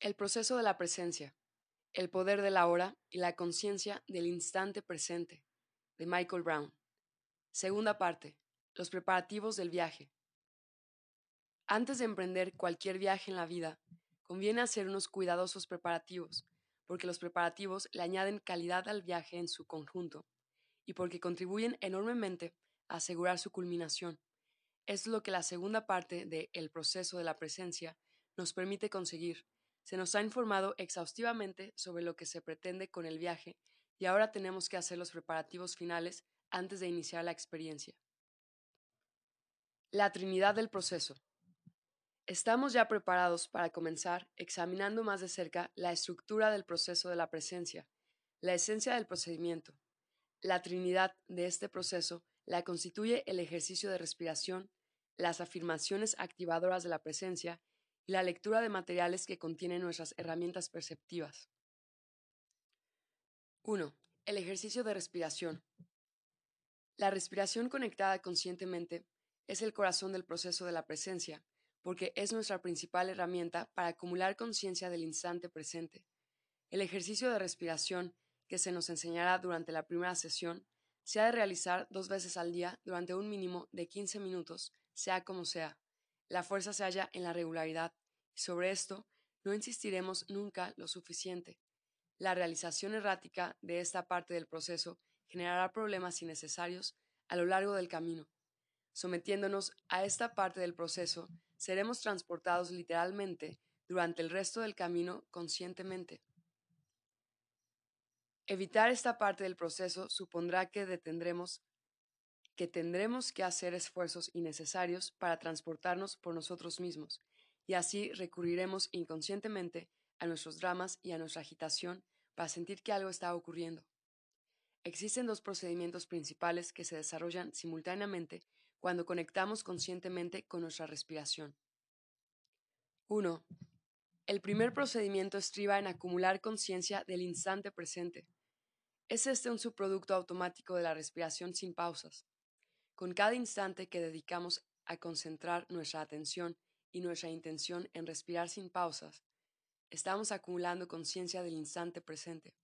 El proceso de la presencia, el poder de la hora y la conciencia del instante presente, de Michael Brown. Segunda parte, los preparativos del viaje. Antes de emprender cualquier viaje en la vida, conviene hacer unos cuidadosos preparativos, porque los preparativos le añaden calidad al viaje en su conjunto y porque contribuyen enormemente a asegurar su culminación. es lo que la segunda parte de El proceso de la presencia nos permite conseguir. Se nos ha informado exhaustivamente sobre lo que se pretende con el viaje y ahora tenemos que hacer los preparativos finales antes de iniciar la experiencia. La Trinidad del proceso. Estamos ya preparados para comenzar examinando más de cerca la estructura del proceso de la presencia, la esencia del procedimiento, la trinidad de este proceso la constituye el ejercicio de respiración, las afirmaciones activadoras de la presencia la lectura de materiales que contienen nuestras herramientas perceptivas. 1. El ejercicio de respiración. La respiración conectada conscientemente es el corazón del proceso de la presencia, porque es nuestra principal herramienta para acumular conciencia del instante presente. El ejercicio de respiración que se nos enseñará durante la primera sesión se ha de realizar dos veces al día durante un mínimo de 15 minutos, sea como sea. La fuerza se halla en la regularidad, sobre esto no insistiremos nunca lo suficiente. La realización errática de esta parte del proceso generará problemas innecesarios a lo largo del camino. Sometiéndonos a esta parte del proceso, seremos transportados literalmente durante el resto del camino conscientemente. Evitar esta parte del proceso supondrá que detendremos que tendremos que hacer esfuerzos innecesarios para transportarnos por nosotros mismos, y así recurriremos inconscientemente a nuestros dramas y a nuestra agitación para sentir que algo está ocurriendo. Existen dos procedimientos principales que se desarrollan simultáneamente cuando conectamos conscientemente con nuestra respiración. 1. El primer procedimiento estriba en acumular conciencia del instante presente. Es este un subproducto automático de la respiración sin pausas. Con cada instante que dedicamos a concentrar nuestra atención y nuestra intención en respirar sin pausas, estamos acumulando conciencia del instante presente.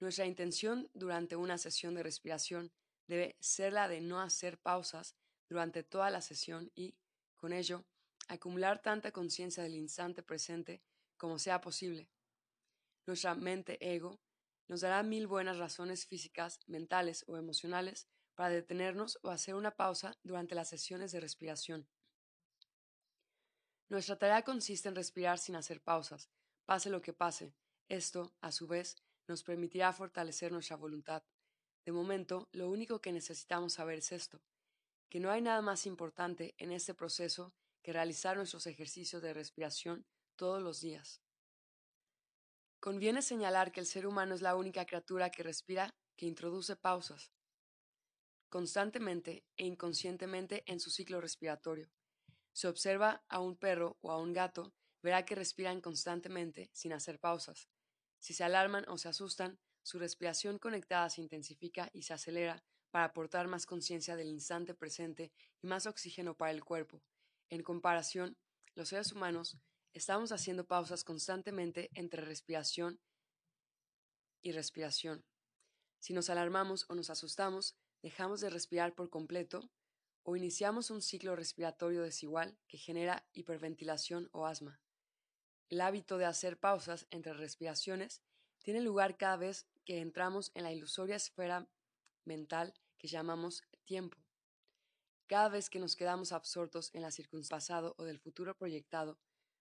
Nuestra intención durante una sesión de respiración debe ser la de no hacer pausas durante toda la sesión y, con ello, acumular tanta conciencia del instante presente como sea posible. Nuestra mente ego nos dará mil buenas razones físicas, mentales o emocionales para detenernos o hacer una pausa durante las sesiones de respiración. Nuestra tarea consiste en respirar sin hacer pausas, pase lo que pase. Esto, a su vez, nos permitirá fortalecer nuestra voluntad. De momento, lo único que necesitamos saber es esto, que no hay nada más importante en este proceso que realizar nuestros ejercicios de respiración todos los días. Conviene señalar que el ser humano es la única criatura que respira que introduce pausas constantemente e inconscientemente en su ciclo respiratorio. Si observa a un perro o a un gato, verá que respiran constantemente sin hacer pausas. Si se alarman o se asustan, su respiración conectada se intensifica y se acelera para aportar más conciencia del instante presente y más oxígeno para el cuerpo. En comparación, los seres humanos Estamos haciendo pausas constantemente entre respiración y respiración. Si nos alarmamos o nos asustamos, dejamos de respirar por completo o iniciamos un ciclo respiratorio desigual que genera hiperventilación o asma. El hábito de hacer pausas entre respiraciones tiene lugar cada vez que entramos en la ilusoria esfera mental que llamamos tiempo. Cada vez que nos quedamos absortos en la circunstancia pasado o del futuro proyectado,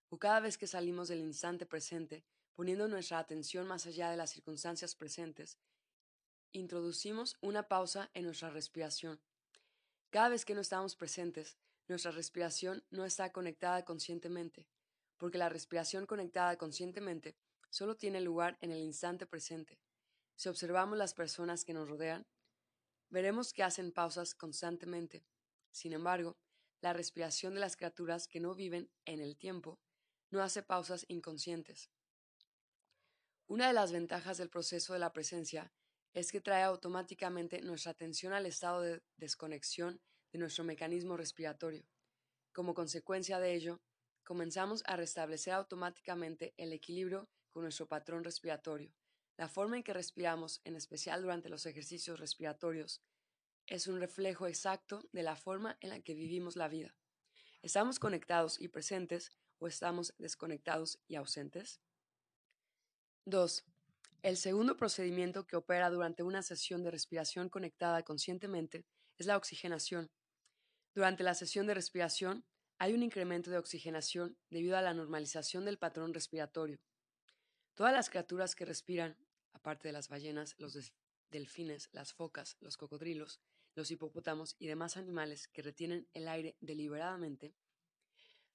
o cada vez que salimos del instante presente, poniendo nuestra atención más allá de las circunstancias presentes, introducimos una pausa en nuestra respiración. Cada vez que no estamos presentes, nuestra respiración no está conectada conscientemente, porque la respiración conectada conscientemente solo tiene lugar en el instante presente. Si observamos las personas que nos rodean, veremos que hacen pausas constantemente. Sin embargo, la respiración de las criaturas que no viven en el tiempo no hace pausas inconscientes. Una de las ventajas del proceso de la presencia es que trae automáticamente nuestra atención al estado de desconexión de nuestro mecanismo respiratorio. Como consecuencia de ello, comenzamos a restablecer automáticamente el equilibrio con nuestro patrón respiratorio. La forma en que respiramos, en especial durante los ejercicios respiratorios, es un reflejo exacto de la forma en la que vivimos la vida. ¿Estamos conectados y presentes o estamos desconectados y ausentes? 2. El segundo procedimiento que opera durante una sesión de respiración conectada conscientemente es la oxigenación. Durante la sesión de respiración hay un incremento de oxigenación debido a la normalización del patrón respiratorio. Todas las criaturas que respiran, aparte de las ballenas, los delfines, las focas, los cocodrilos, los hipopótamos y demás animales que retienen el aire deliberadamente,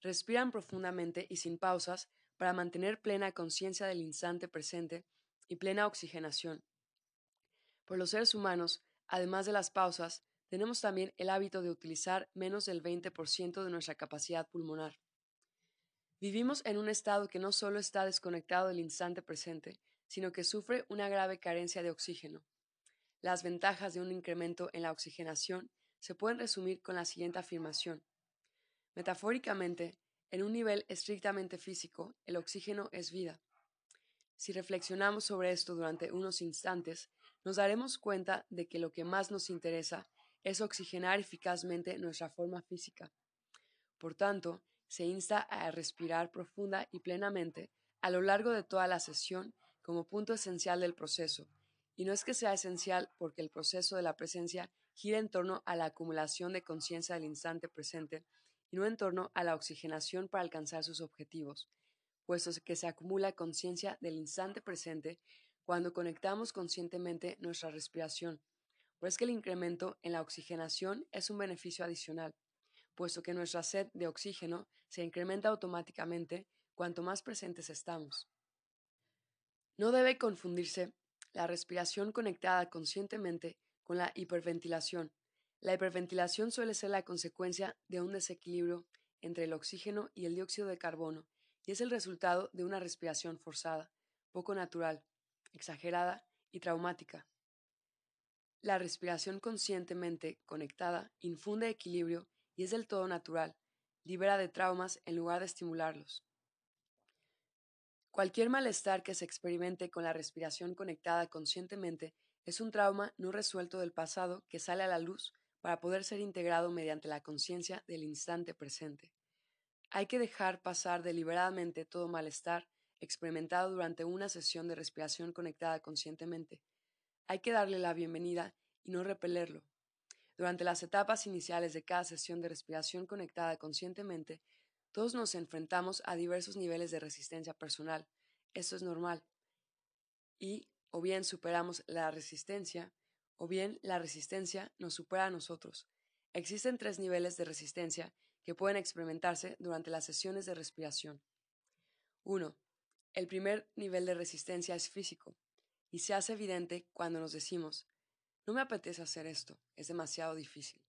respiran profundamente y sin pausas para mantener plena conciencia del instante presente y plena oxigenación. Por los seres humanos, además de las pausas, tenemos también el hábito de utilizar menos del 20% de nuestra capacidad pulmonar. Vivimos en un estado que no solo está desconectado del instante presente, sino que sufre una grave carencia de oxígeno. Las ventajas de un incremento en la oxigenación se pueden resumir con la siguiente afirmación. Metafóricamente, en un nivel estrictamente físico, el oxígeno es vida. Si reflexionamos sobre esto durante unos instantes, nos daremos cuenta de que lo que más nos interesa es oxigenar eficazmente nuestra forma física. Por tanto, se insta a respirar profunda y plenamente a lo largo de toda la sesión como punto esencial del proceso, y no es que sea esencial porque el proceso de la presencia gira en torno a la acumulación de conciencia del instante presente y no en torno a la oxigenación para alcanzar sus objetivos, puesto que se acumula conciencia del instante presente cuando conectamos conscientemente nuestra respiración. Por es que el incremento en la oxigenación es un beneficio adicional, puesto que nuestra sed de oxígeno se incrementa automáticamente cuanto más presentes estamos. No debe confundirse la respiración conectada conscientemente con la hiperventilación. La hiperventilación suele ser la consecuencia de un desequilibrio entre el oxígeno y el dióxido de carbono y es el resultado de una respiración forzada, poco natural, exagerada y traumática. La respiración conscientemente conectada infunde equilibrio y es del todo natural, libera de traumas en lugar de estimularlos. Cualquier malestar que se experimente con la respiración conectada conscientemente es un trauma no resuelto del pasado que sale a la luz para poder ser integrado mediante la conciencia del instante presente. Hay que dejar pasar deliberadamente todo malestar experimentado durante una sesión de respiración conectada conscientemente. Hay que darle la bienvenida y no repelerlo. Durante las etapas iniciales de cada sesión de respiración conectada conscientemente, todos nos enfrentamos a diversos niveles de resistencia personal. Esto es normal. Y o bien superamos la resistencia, o bien la resistencia nos supera a nosotros. Existen tres niveles de resistencia que pueden experimentarse durante las sesiones de respiración. 1. El primer nivel de resistencia es físico y se hace evidente cuando nos decimos, no me apetece hacer esto, es demasiado difícil.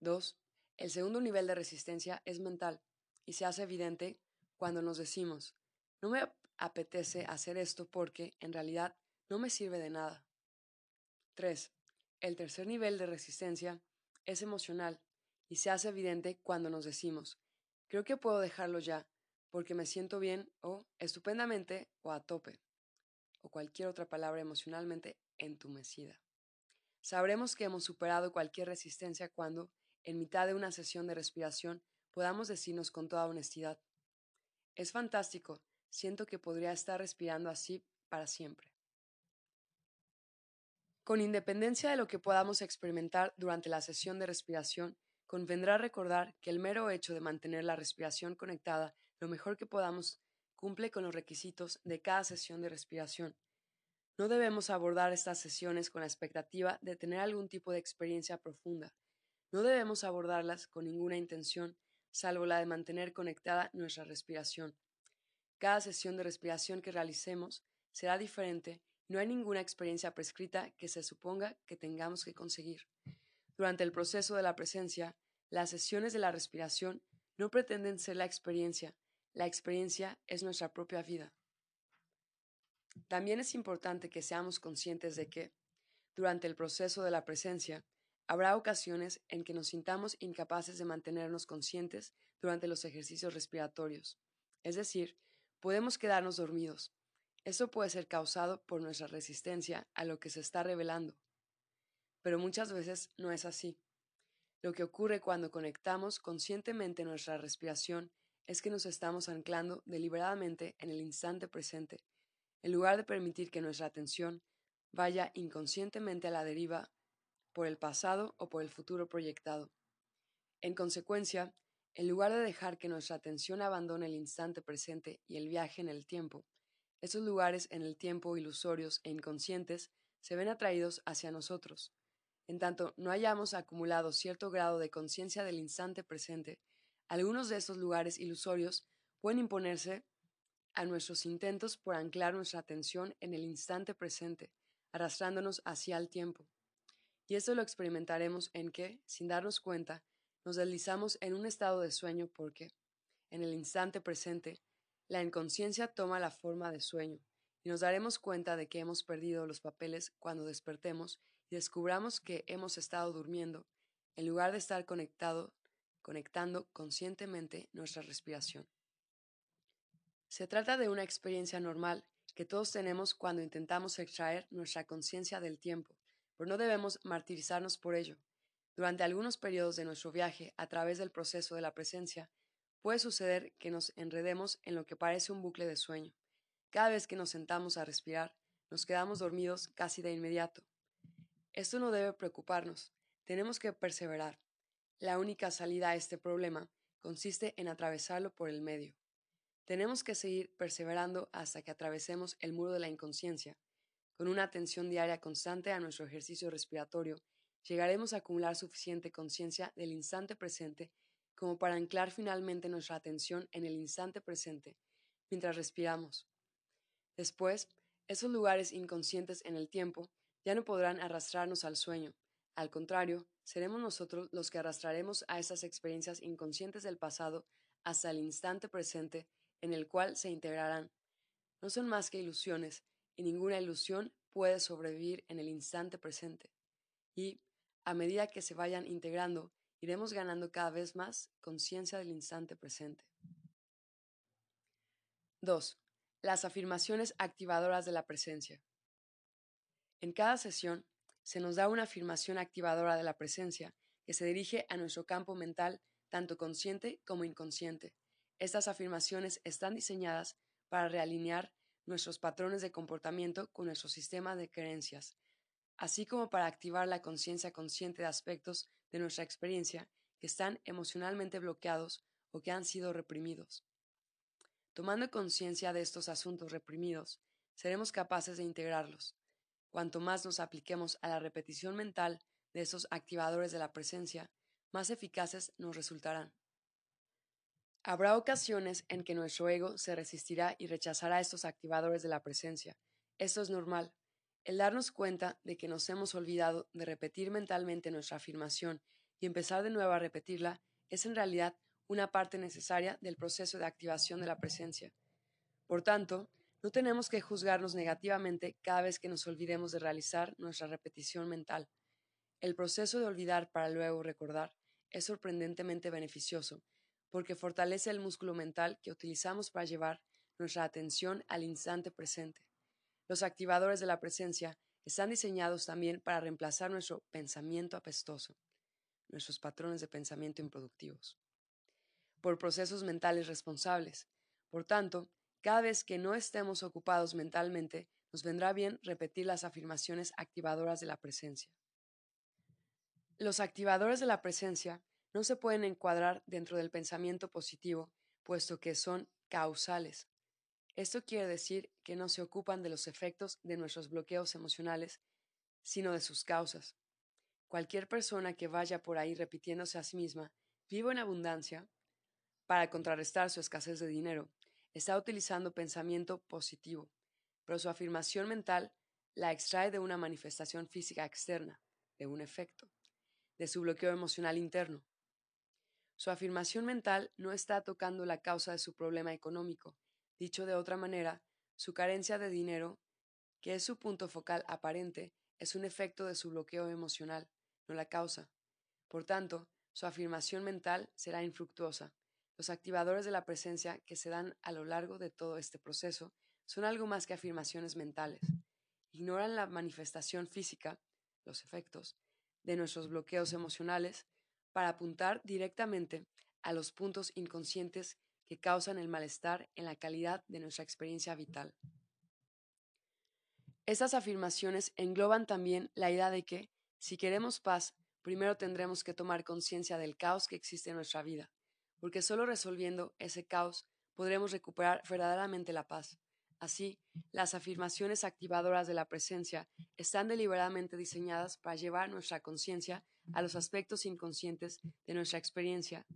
2. El segundo nivel de resistencia es mental y se hace evidente cuando nos decimos, no me apetece hacer esto porque, en realidad, no me sirve de nada. 3. El tercer nivel de resistencia es emocional y se hace evidente cuando nos decimos, creo que puedo dejarlo ya porque me siento bien o estupendamente o a tope o cualquier otra palabra emocionalmente entumecida. Sabremos que hemos superado cualquier resistencia cuando, en mitad de una sesión de respiración, podamos decirnos con toda honestidad, es fantástico, siento que podría estar respirando así para siempre. Con independencia de lo que podamos experimentar durante la sesión de respiración, convendrá recordar que el mero hecho de mantener la respiración conectada lo mejor que podamos cumple con los requisitos de cada sesión de respiración. No debemos abordar estas sesiones con la expectativa de tener algún tipo de experiencia profunda, no debemos abordarlas con ninguna intención, salvo la de mantener conectada nuestra respiración. Cada sesión de respiración que realicemos será diferente y no hay ninguna experiencia prescrita que se suponga que tengamos que conseguir. Durante el proceso de la presencia, las sesiones de la respiración no pretenden ser la experiencia, la experiencia es nuestra propia vida. También es importante que seamos conscientes de que, durante el proceso de la presencia, Habrá ocasiones en que nos sintamos incapaces de mantenernos conscientes durante los ejercicios respiratorios. Es decir, podemos quedarnos dormidos. Esto puede ser causado por nuestra resistencia a lo que se está revelando. Pero muchas veces no es así. Lo que ocurre cuando conectamos conscientemente nuestra respiración es que nos estamos anclando deliberadamente en el instante presente, en lugar de permitir que nuestra atención vaya inconscientemente a la deriva por el pasado o por el futuro proyectado. En consecuencia, en lugar de dejar que nuestra atención abandone el instante presente y el viaje en el tiempo, esos lugares en el tiempo ilusorios e inconscientes se ven atraídos hacia nosotros. En tanto no hayamos acumulado cierto grado de conciencia del instante presente, algunos de estos lugares ilusorios pueden imponerse a nuestros intentos por anclar nuestra atención en el instante presente, arrastrándonos hacia el tiempo. Y esto lo experimentaremos en que, sin darnos cuenta, nos deslizamos en un estado de sueño porque, en el instante presente, la inconsciencia toma la forma de sueño, y nos daremos cuenta de que hemos perdido los papeles cuando despertemos descubramos que hemos estado durmiendo, en lugar de estar conectado, conectando conscientemente nuestra respiración. Se trata de una experiencia normal que todos tenemos cuando intentamos extraer nuestra conciencia del tiempo, pero no debemos martirizarnos por ello. Durante algunos periodos de nuestro viaje a través del proceso de la presencia, puede suceder que nos enredemos en lo que parece un bucle de sueño. Cada vez que nos sentamos a respirar, nos quedamos dormidos casi de inmediato. Esto no debe preocuparnos, tenemos que perseverar. La única salida a este problema consiste en atravesarlo por el medio. Tenemos que seguir perseverando hasta que atravesemos el muro de la inconsciencia. Con una atención diaria constante a nuestro ejercicio respiratorio llegaremos a acumular suficiente conciencia del instante presente como para anclar finalmente nuestra atención en el instante presente mientras respiramos. Después, esos lugares inconscientes en el tiempo ya no podrán arrastrarnos al sueño. Al contrario, seremos nosotros los que arrastraremos a esas experiencias inconscientes del pasado hasta el instante presente en el cual se integrarán. No son más que ilusiones, y ninguna ilusión puede sobrevivir en el instante presente. Y, a medida que se vayan integrando, iremos ganando cada vez más conciencia del instante presente. 2. Las afirmaciones activadoras de la presencia. En cada sesión se nos da una afirmación activadora de la presencia que se dirige a nuestro campo mental, tanto consciente como inconsciente. Estas afirmaciones están diseñadas para realinear nuestros patrones de comportamiento con nuestro sistema de creencias, así como para activar la conciencia consciente de aspectos de nuestra experiencia que están emocionalmente bloqueados o que han sido reprimidos. Tomando conciencia de estos asuntos reprimidos, seremos capaces de integrarlos. Cuanto más nos apliquemos a la repetición mental de esos activadores de la presencia, más eficaces nos resultarán. Habrá ocasiones en que nuestro ego se resistirá y rechazará estos activadores de la presencia. Esto es normal. El darnos cuenta de que nos hemos olvidado de repetir mentalmente nuestra afirmación y empezar de nuevo a repetirla es en realidad una parte necesaria del proceso de activación de la presencia. Por tanto, no tenemos que juzgarnos negativamente cada vez que nos olvidemos de realizar nuestra repetición mental. El proceso de olvidar para luego recordar es sorprendentemente beneficioso, porque fortalece el músculo mental que utilizamos para llevar nuestra atención al instante presente. Los activadores de la presencia están diseñados también para reemplazar nuestro pensamiento apestoso, nuestros patrones de pensamiento improductivos, por procesos mentales responsables. Por tanto, cada vez que no estemos ocupados mentalmente, nos vendrá bien repetir las afirmaciones activadoras de la presencia. Los activadores de la presencia no se pueden encuadrar dentro del pensamiento positivo, puesto que son causales, esto quiere decir que no se ocupan de los efectos de nuestros bloqueos emocionales, sino de sus causas. Cualquier persona que vaya por ahí repitiéndose a sí misma, vivo en abundancia, para contrarrestar su escasez de dinero, está utilizando pensamiento positivo, pero su afirmación mental la extrae de una manifestación física externa, de un efecto, de su bloqueo emocional interno. Su afirmación mental no está tocando la causa de su problema económico, Dicho de otra manera, su carencia de dinero, que es su punto focal aparente, es un efecto de su bloqueo emocional, no la causa. Por tanto, su afirmación mental será infructuosa. Los activadores de la presencia que se dan a lo largo de todo este proceso son algo más que afirmaciones mentales. Ignoran la manifestación física, los efectos, de nuestros bloqueos emocionales para apuntar directamente a los puntos inconscientes que causan el malestar en la calidad de nuestra experiencia vital. Estas afirmaciones engloban también la idea de que, si queremos paz, primero tendremos que tomar conciencia del caos que existe en nuestra vida, porque solo resolviendo ese caos podremos recuperar verdaderamente la paz. Así, las afirmaciones activadoras de la presencia están deliberadamente diseñadas para llevar nuestra conciencia a los aspectos inconscientes de nuestra experiencia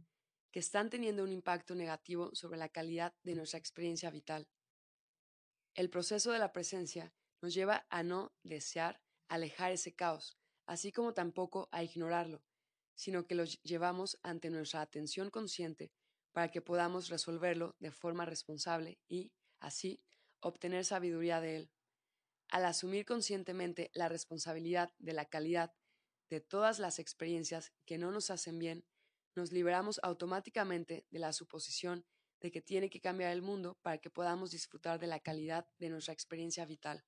que están teniendo un impacto negativo sobre la calidad de nuestra experiencia vital. El proceso de la presencia nos lleva a no desear alejar ese caos, así como tampoco a ignorarlo, sino que lo llevamos ante nuestra atención consciente para que podamos resolverlo de forma responsable y, así, obtener sabiduría de él. Al asumir conscientemente la responsabilidad de la calidad de todas las experiencias que no nos hacen bien, nos liberamos automáticamente de la suposición de que tiene que cambiar el mundo para que podamos disfrutar de la calidad de nuestra experiencia vital.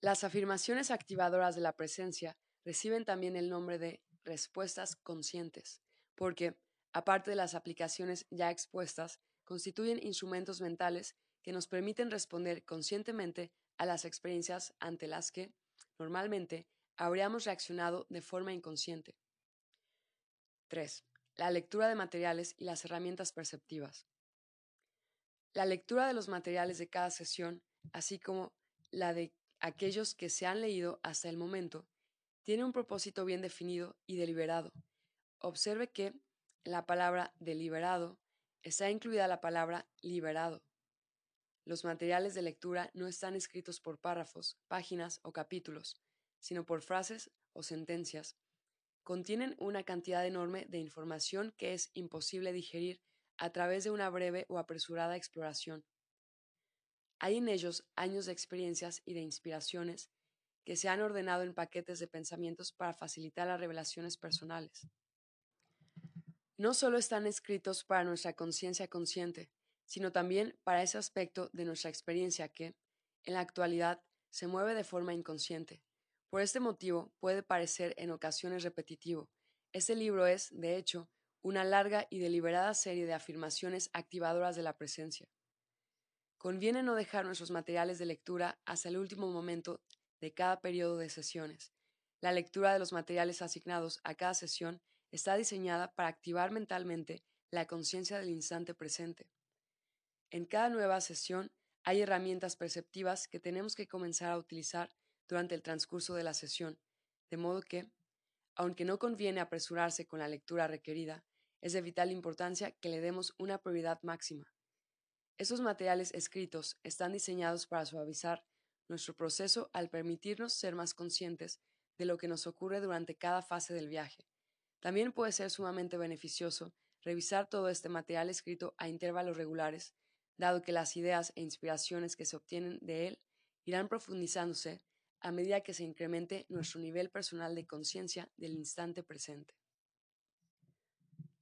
Las afirmaciones activadoras de la presencia reciben también el nombre de respuestas conscientes, porque, aparte de las aplicaciones ya expuestas, constituyen instrumentos mentales que nos permiten responder conscientemente a las experiencias ante las que, normalmente, habríamos reaccionado de forma inconsciente. 3. La lectura de materiales y las herramientas perceptivas. La lectura de los materiales de cada sesión, así como la de aquellos que se han leído hasta el momento, tiene un propósito bien definido y deliberado. Observe que la palabra deliberado está incluida la palabra liberado. Los materiales de lectura no están escritos por párrafos, páginas o capítulos, sino por frases o sentencias. Contienen una cantidad enorme de información que es imposible digerir a través de una breve o apresurada exploración. Hay en ellos años de experiencias y de inspiraciones que se han ordenado en paquetes de pensamientos para facilitar las revelaciones personales. No solo están escritos para nuestra conciencia consciente, sino también para ese aspecto de nuestra experiencia que, en la actualidad, se mueve de forma inconsciente. Por este motivo puede parecer en ocasiones repetitivo. Este libro es, de hecho, una larga y deliberada serie de afirmaciones activadoras de la presencia. Conviene no dejar nuestros materiales de lectura hasta el último momento de cada periodo de sesiones. La lectura de los materiales asignados a cada sesión está diseñada para activar mentalmente la conciencia del instante presente. En cada nueva sesión hay herramientas perceptivas que tenemos que comenzar a utilizar durante el transcurso de la sesión, de modo que, aunque no conviene apresurarse con la lectura requerida, es de vital importancia que le demos una prioridad máxima. Estos materiales escritos están diseñados para suavizar nuestro proceso al permitirnos ser más conscientes de lo que nos ocurre durante cada fase del viaje. También puede ser sumamente beneficioso revisar todo este material escrito a intervalos regulares dado que las ideas e inspiraciones que se obtienen de él irán profundizándose a medida que se incremente nuestro nivel personal de conciencia del instante presente.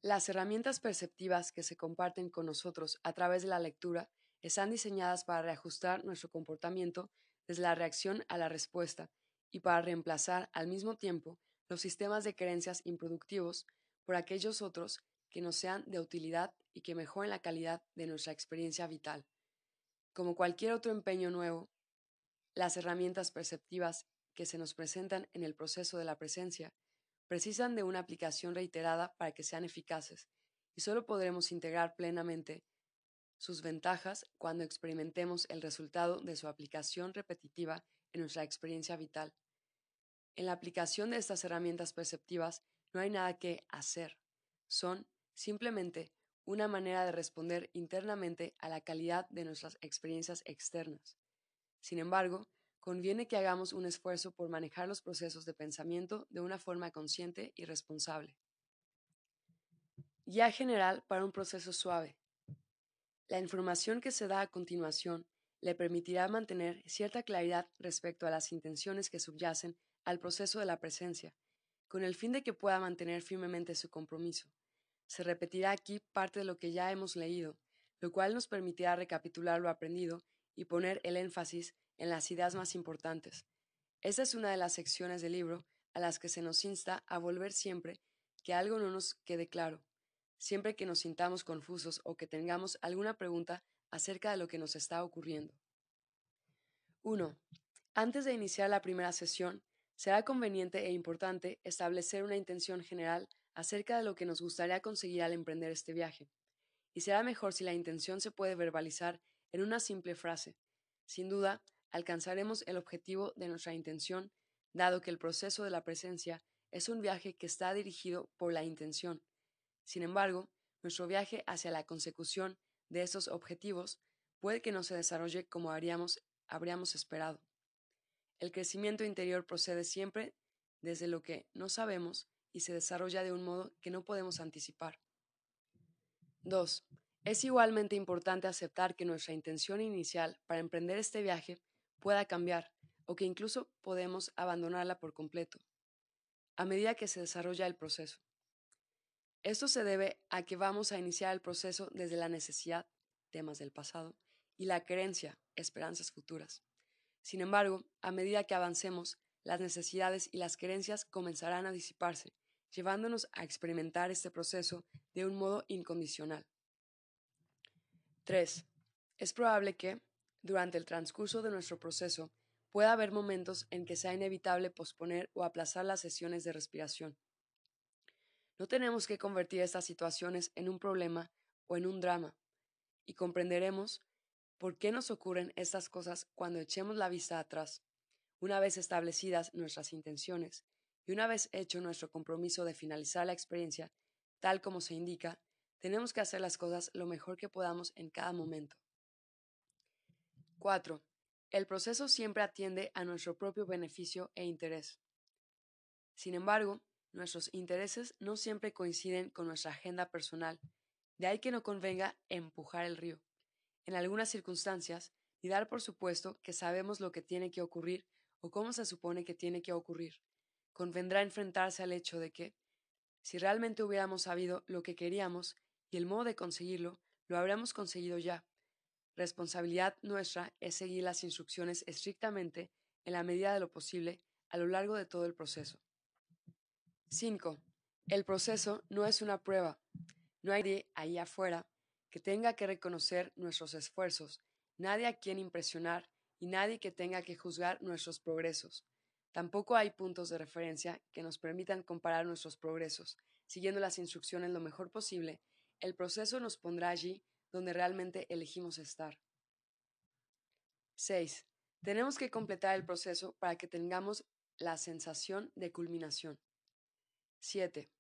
Las herramientas perceptivas que se comparten con nosotros a través de la lectura están diseñadas para reajustar nuestro comportamiento desde la reacción a la respuesta y para reemplazar al mismo tiempo los sistemas de creencias improductivos por aquellos otros que nos sean de utilidad y que mejoren la calidad de nuestra experiencia vital. Como cualquier otro empeño nuevo, las herramientas perceptivas que se nos presentan en el proceso de la presencia precisan de una aplicación reiterada para que sean eficaces, y solo podremos integrar plenamente sus ventajas cuando experimentemos el resultado de su aplicación repetitiva en nuestra experiencia vital. En la aplicación de estas herramientas perceptivas no hay nada que hacer, son simplemente una manera de responder internamente a la calidad de nuestras experiencias externas. Sin embargo, conviene que hagamos un esfuerzo por manejar los procesos de pensamiento de una forma consciente y responsable. Guía general para un proceso suave. La información que se da a continuación le permitirá mantener cierta claridad respecto a las intenciones que subyacen al proceso de la presencia, con el fin de que pueda mantener firmemente su compromiso. Se repetirá aquí parte de lo que ya hemos leído, lo cual nos permitirá recapitular lo aprendido y poner el énfasis en las ideas más importantes. Esta es una de las secciones del libro a las que se nos insta a volver siempre que algo no nos quede claro, siempre que nos sintamos confusos o que tengamos alguna pregunta acerca de lo que nos está ocurriendo. 1. Antes de iniciar la primera sesión, será conveniente e importante establecer una intención general acerca de lo que nos gustaría conseguir al emprender este viaje, y será mejor si la intención se puede verbalizar en una simple frase. Sin duda, alcanzaremos el objetivo de nuestra intención, dado que el proceso de la presencia es un viaje que está dirigido por la intención. Sin embargo, nuestro viaje hacia la consecución de estos objetivos puede que no se desarrolle como habríamos esperado. El crecimiento interior procede siempre desde lo que no sabemos y se desarrolla de un modo que no podemos anticipar. 2. Es igualmente importante aceptar que nuestra intención inicial para emprender este viaje pueda cambiar o que incluso podemos abandonarla por completo a medida que se desarrolla el proceso. Esto se debe a que vamos a iniciar el proceso desde la necesidad, temas del pasado, y la creencia, esperanzas futuras. Sin embargo, a medida que avancemos, las necesidades y las creencias comenzarán a disiparse, llevándonos a experimentar este proceso de un modo incondicional. 3. Es probable que, durante el transcurso de nuestro proceso, pueda haber momentos en que sea inevitable posponer o aplazar las sesiones de respiración. No tenemos que convertir estas situaciones en un problema o en un drama, y comprenderemos por qué nos ocurren estas cosas cuando echemos la vista atrás, una vez establecidas nuestras intenciones y una vez hecho nuestro compromiso de finalizar la experiencia tal como se indica, tenemos que hacer las cosas lo mejor que podamos en cada momento. 4. El proceso siempre atiende a nuestro propio beneficio e interés. Sin embargo, nuestros intereses no siempre coinciden con nuestra agenda personal, de ahí que no convenga empujar el río. En algunas circunstancias, y dar por supuesto que sabemos lo que tiene que ocurrir o cómo se supone que tiene que ocurrir. Convendrá enfrentarse al hecho de que, si realmente hubiéramos sabido lo que queríamos y el modo de conseguirlo, lo habríamos conseguido ya. Responsabilidad nuestra es seguir las instrucciones estrictamente en la medida de lo posible a lo largo de todo el proceso. 5. El proceso no es una prueba. No hay nadie ahí afuera que tenga que reconocer nuestros esfuerzos, nadie a quien impresionar y nadie que tenga que juzgar nuestros progresos. Tampoco hay puntos de referencia que nos permitan comparar nuestros progresos. Siguiendo las instrucciones lo mejor posible, el proceso nos pondrá allí donde realmente elegimos estar. 6. Tenemos que completar el proceso para que tengamos la sensación de culminación. 7.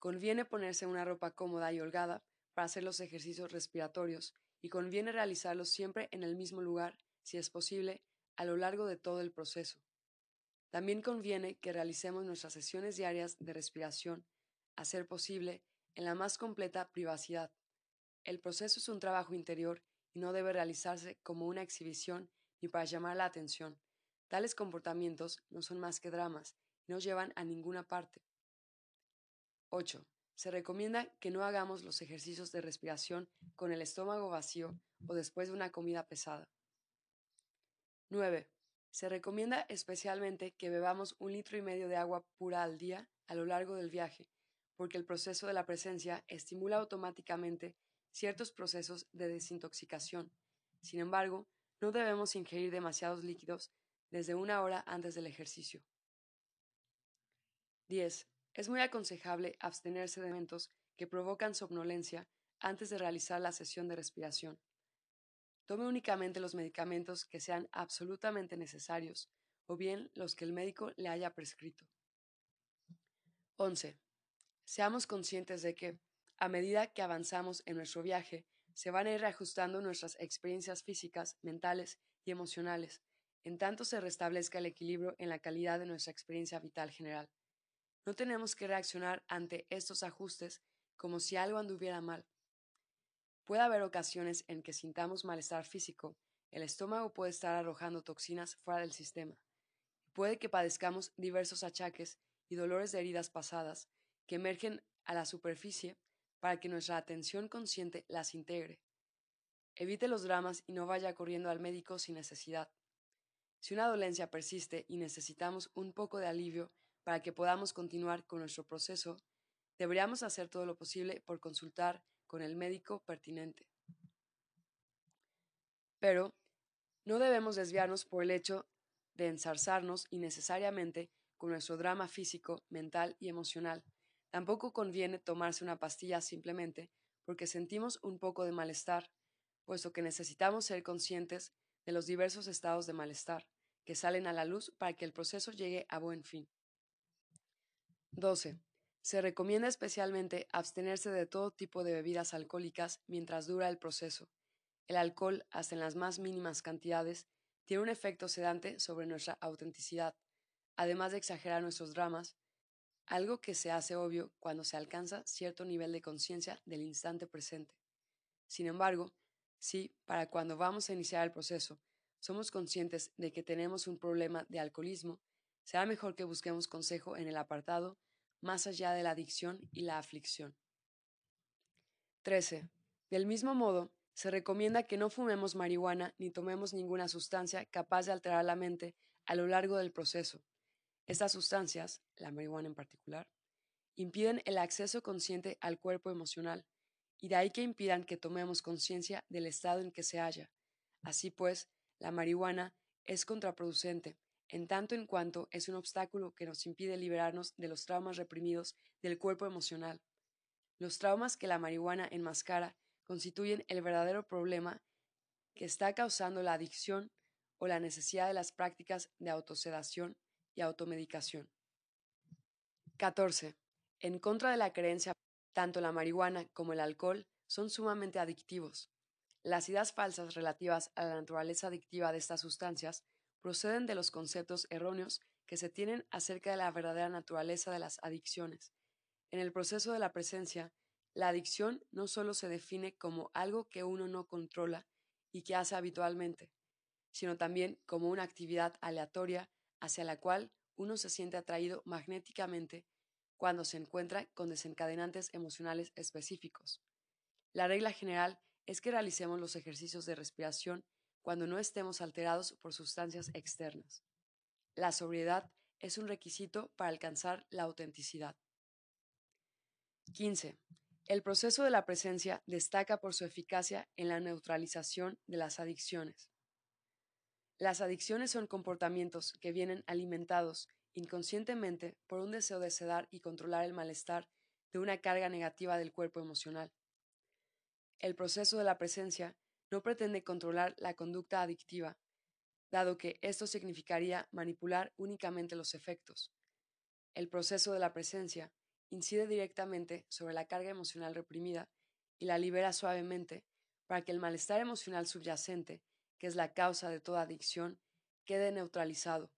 Conviene ponerse una ropa cómoda y holgada para hacer los ejercicios respiratorios y conviene realizarlos siempre en el mismo lugar, si es posible, a lo largo de todo el proceso. También conviene que realicemos nuestras sesiones diarias de respiración, a ser posible, en la más completa privacidad. El proceso es un trabajo interior y no debe realizarse como una exhibición ni para llamar la atención. Tales comportamientos no son más que dramas y no llevan a ninguna parte. 8. Se recomienda que no hagamos los ejercicios de respiración con el estómago vacío o después de una comida pesada. 9. Se recomienda especialmente que bebamos un litro y medio de agua pura al día a lo largo del viaje, porque el proceso de la presencia estimula automáticamente ciertos procesos de desintoxicación. Sin embargo, no debemos ingerir demasiados líquidos desde una hora antes del ejercicio. 10. Es muy aconsejable abstenerse de alimentos que provocan somnolencia antes de realizar la sesión de respiración. Tome únicamente los medicamentos que sean absolutamente necesarios o bien los que el médico le haya prescrito. 11. Seamos conscientes de que, a medida que avanzamos en nuestro viaje, se van a ir reajustando nuestras experiencias físicas, mentales y emocionales, en tanto se restablezca el equilibrio en la calidad de nuestra experiencia vital general. No tenemos que reaccionar ante estos ajustes como si algo anduviera mal. Puede haber ocasiones en que sintamos malestar físico, el estómago puede estar arrojando toxinas fuera del sistema. Puede que padezcamos diversos achaques y dolores de heridas pasadas que emergen a la superficie para que nuestra atención consciente las integre. Evite los dramas y no vaya corriendo al médico sin necesidad. Si una dolencia persiste y necesitamos un poco de alivio para que podamos continuar con nuestro proceso, deberíamos hacer todo lo posible por consultar con el médico pertinente. Pero no debemos desviarnos por el hecho de ensarzarnos innecesariamente con nuestro drama físico, mental y emocional. Tampoco conviene tomarse una pastilla simplemente porque sentimos un poco de malestar, puesto que necesitamos ser conscientes de los diversos estados de malestar que salen a la luz para que el proceso llegue a buen fin. 12. Se recomienda especialmente abstenerse de todo tipo de bebidas alcohólicas mientras dura el proceso. El alcohol, hasta en las más mínimas cantidades, tiene un efecto sedante sobre nuestra autenticidad, además de exagerar nuestros dramas, algo que se hace obvio cuando se alcanza cierto nivel de conciencia del instante presente. Sin embargo, si, para cuando vamos a iniciar el proceso, somos conscientes de que tenemos un problema de alcoholismo, será mejor que busquemos consejo en el apartado más allá de la adicción y la aflicción. 13. Del mismo modo, se recomienda que no fumemos marihuana ni tomemos ninguna sustancia capaz de alterar la mente a lo largo del proceso. Estas sustancias, la marihuana en particular, impiden el acceso consciente al cuerpo emocional, y de ahí que impidan que tomemos conciencia del estado en que se halla. Así pues, la marihuana es contraproducente, en tanto en cuanto es un obstáculo que nos impide liberarnos de los traumas reprimidos del cuerpo emocional. Los traumas que la marihuana enmascara constituyen el verdadero problema que está causando la adicción o la necesidad de las prácticas de autosedación y automedicación. 14. En contra de la creencia, tanto la marihuana como el alcohol son sumamente adictivos. Las ideas falsas relativas a la naturaleza adictiva de estas sustancias proceden de los conceptos erróneos que se tienen acerca de la verdadera naturaleza de las adicciones. En el proceso de la presencia, la adicción no solo se define como algo que uno no controla y que hace habitualmente, sino también como una actividad aleatoria hacia la cual uno se siente atraído magnéticamente cuando se encuentra con desencadenantes emocionales específicos. La regla general es que realicemos los ejercicios de respiración cuando no estemos alterados por sustancias externas. La sobriedad es un requisito para alcanzar la autenticidad. 15. El proceso de la presencia destaca por su eficacia en la neutralización de las adicciones. Las adicciones son comportamientos que vienen alimentados inconscientemente por un deseo de sedar y controlar el malestar de una carga negativa del cuerpo emocional. El proceso de la presencia no pretende controlar la conducta adictiva, dado que esto significaría manipular únicamente los efectos. El proceso de la presencia incide directamente sobre la carga emocional reprimida y la libera suavemente para que el malestar emocional subyacente, que es la causa de toda adicción, quede neutralizado.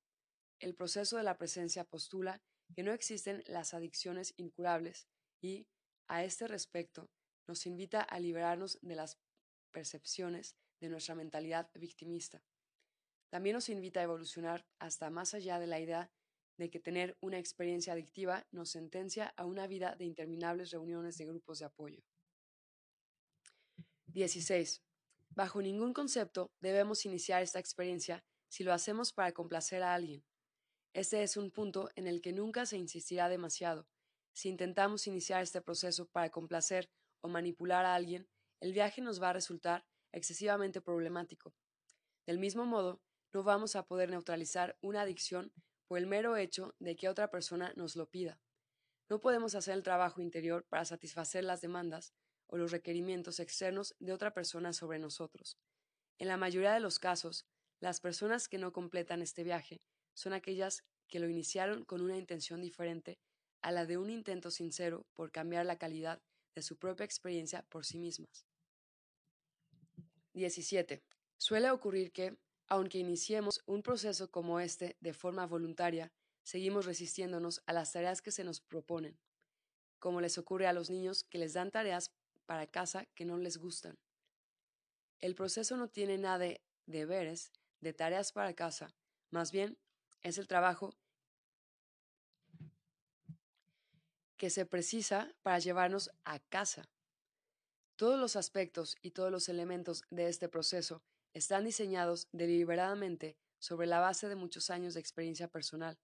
El proceso de la presencia postula que no existen las adicciones incurables y, a este respecto, nos invita a liberarnos de las percepciones de nuestra mentalidad victimista. También nos invita a evolucionar hasta más allá de la idea de que tener una experiencia adictiva nos sentencia a una vida de interminables reuniones de grupos de apoyo. 16. Bajo ningún concepto debemos iniciar esta experiencia si lo hacemos para complacer a alguien. Este es un punto en el que nunca se insistirá demasiado. Si intentamos iniciar este proceso para complacer o manipular a alguien, el viaje nos va a resultar excesivamente problemático. Del mismo modo, no vamos a poder neutralizar una adicción por el mero hecho de que otra persona nos lo pida. No podemos hacer el trabajo interior para satisfacer las demandas o los requerimientos externos de otra persona sobre nosotros. En la mayoría de los casos, las personas que no completan este viaje son aquellas que lo iniciaron con una intención diferente a la de un intento sincero por cambiar la calidad de su propia experiencia por sí mismas. 17. Suele ocurrir que, aunque iniciemos un proceso como este de forma voluntaria, seguimos resistiéndonos a las tareas que se nos proponen, como les ocurre a los niños que les dan tareas para casa que no les gustan. El proceso no tiene nada de deberes, de tareas para casa, más bien es el trabajo que se precisa para llevarnos a casa. Todos los aspectos y todos los elementos de este proceso están diseñados deliberadamente sobre la base de muchos años de experiencia personal.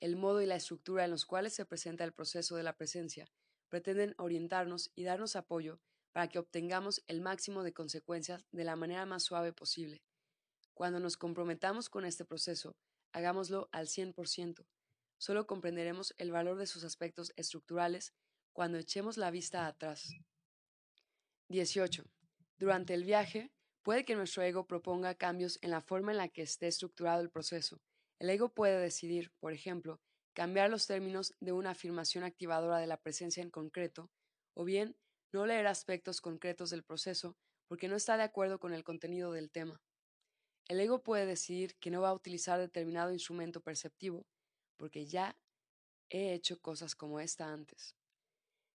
El modo y la estructura en los cuales se presenta el proceso de la presencia pretenden orientarnos y darnos apoyo para que obtengamos el máximo de consecuencias de la manera más suave posible. Cuando nos comprometamos con este proceso, hagámoslo al 100%. Solo comprenderemos el valor de sus aspectos estructurales cuando echemos la vista atrás. 18. Durante el viaje, puede que nuestro ego proponga cambios en la forma en la que esté estructurado el proceso. El ego puede decidir, por ejemplo, cambiar los términos de una afirmación activadora de la presencia en concreto, o bien no leer aspectos concretos del proceso porque no está de acuerdo con el contenido del tema. El ego puede decidir que no va a utilizar determinado instrumento perceptivo porque ya he hecho cosas como esta antes.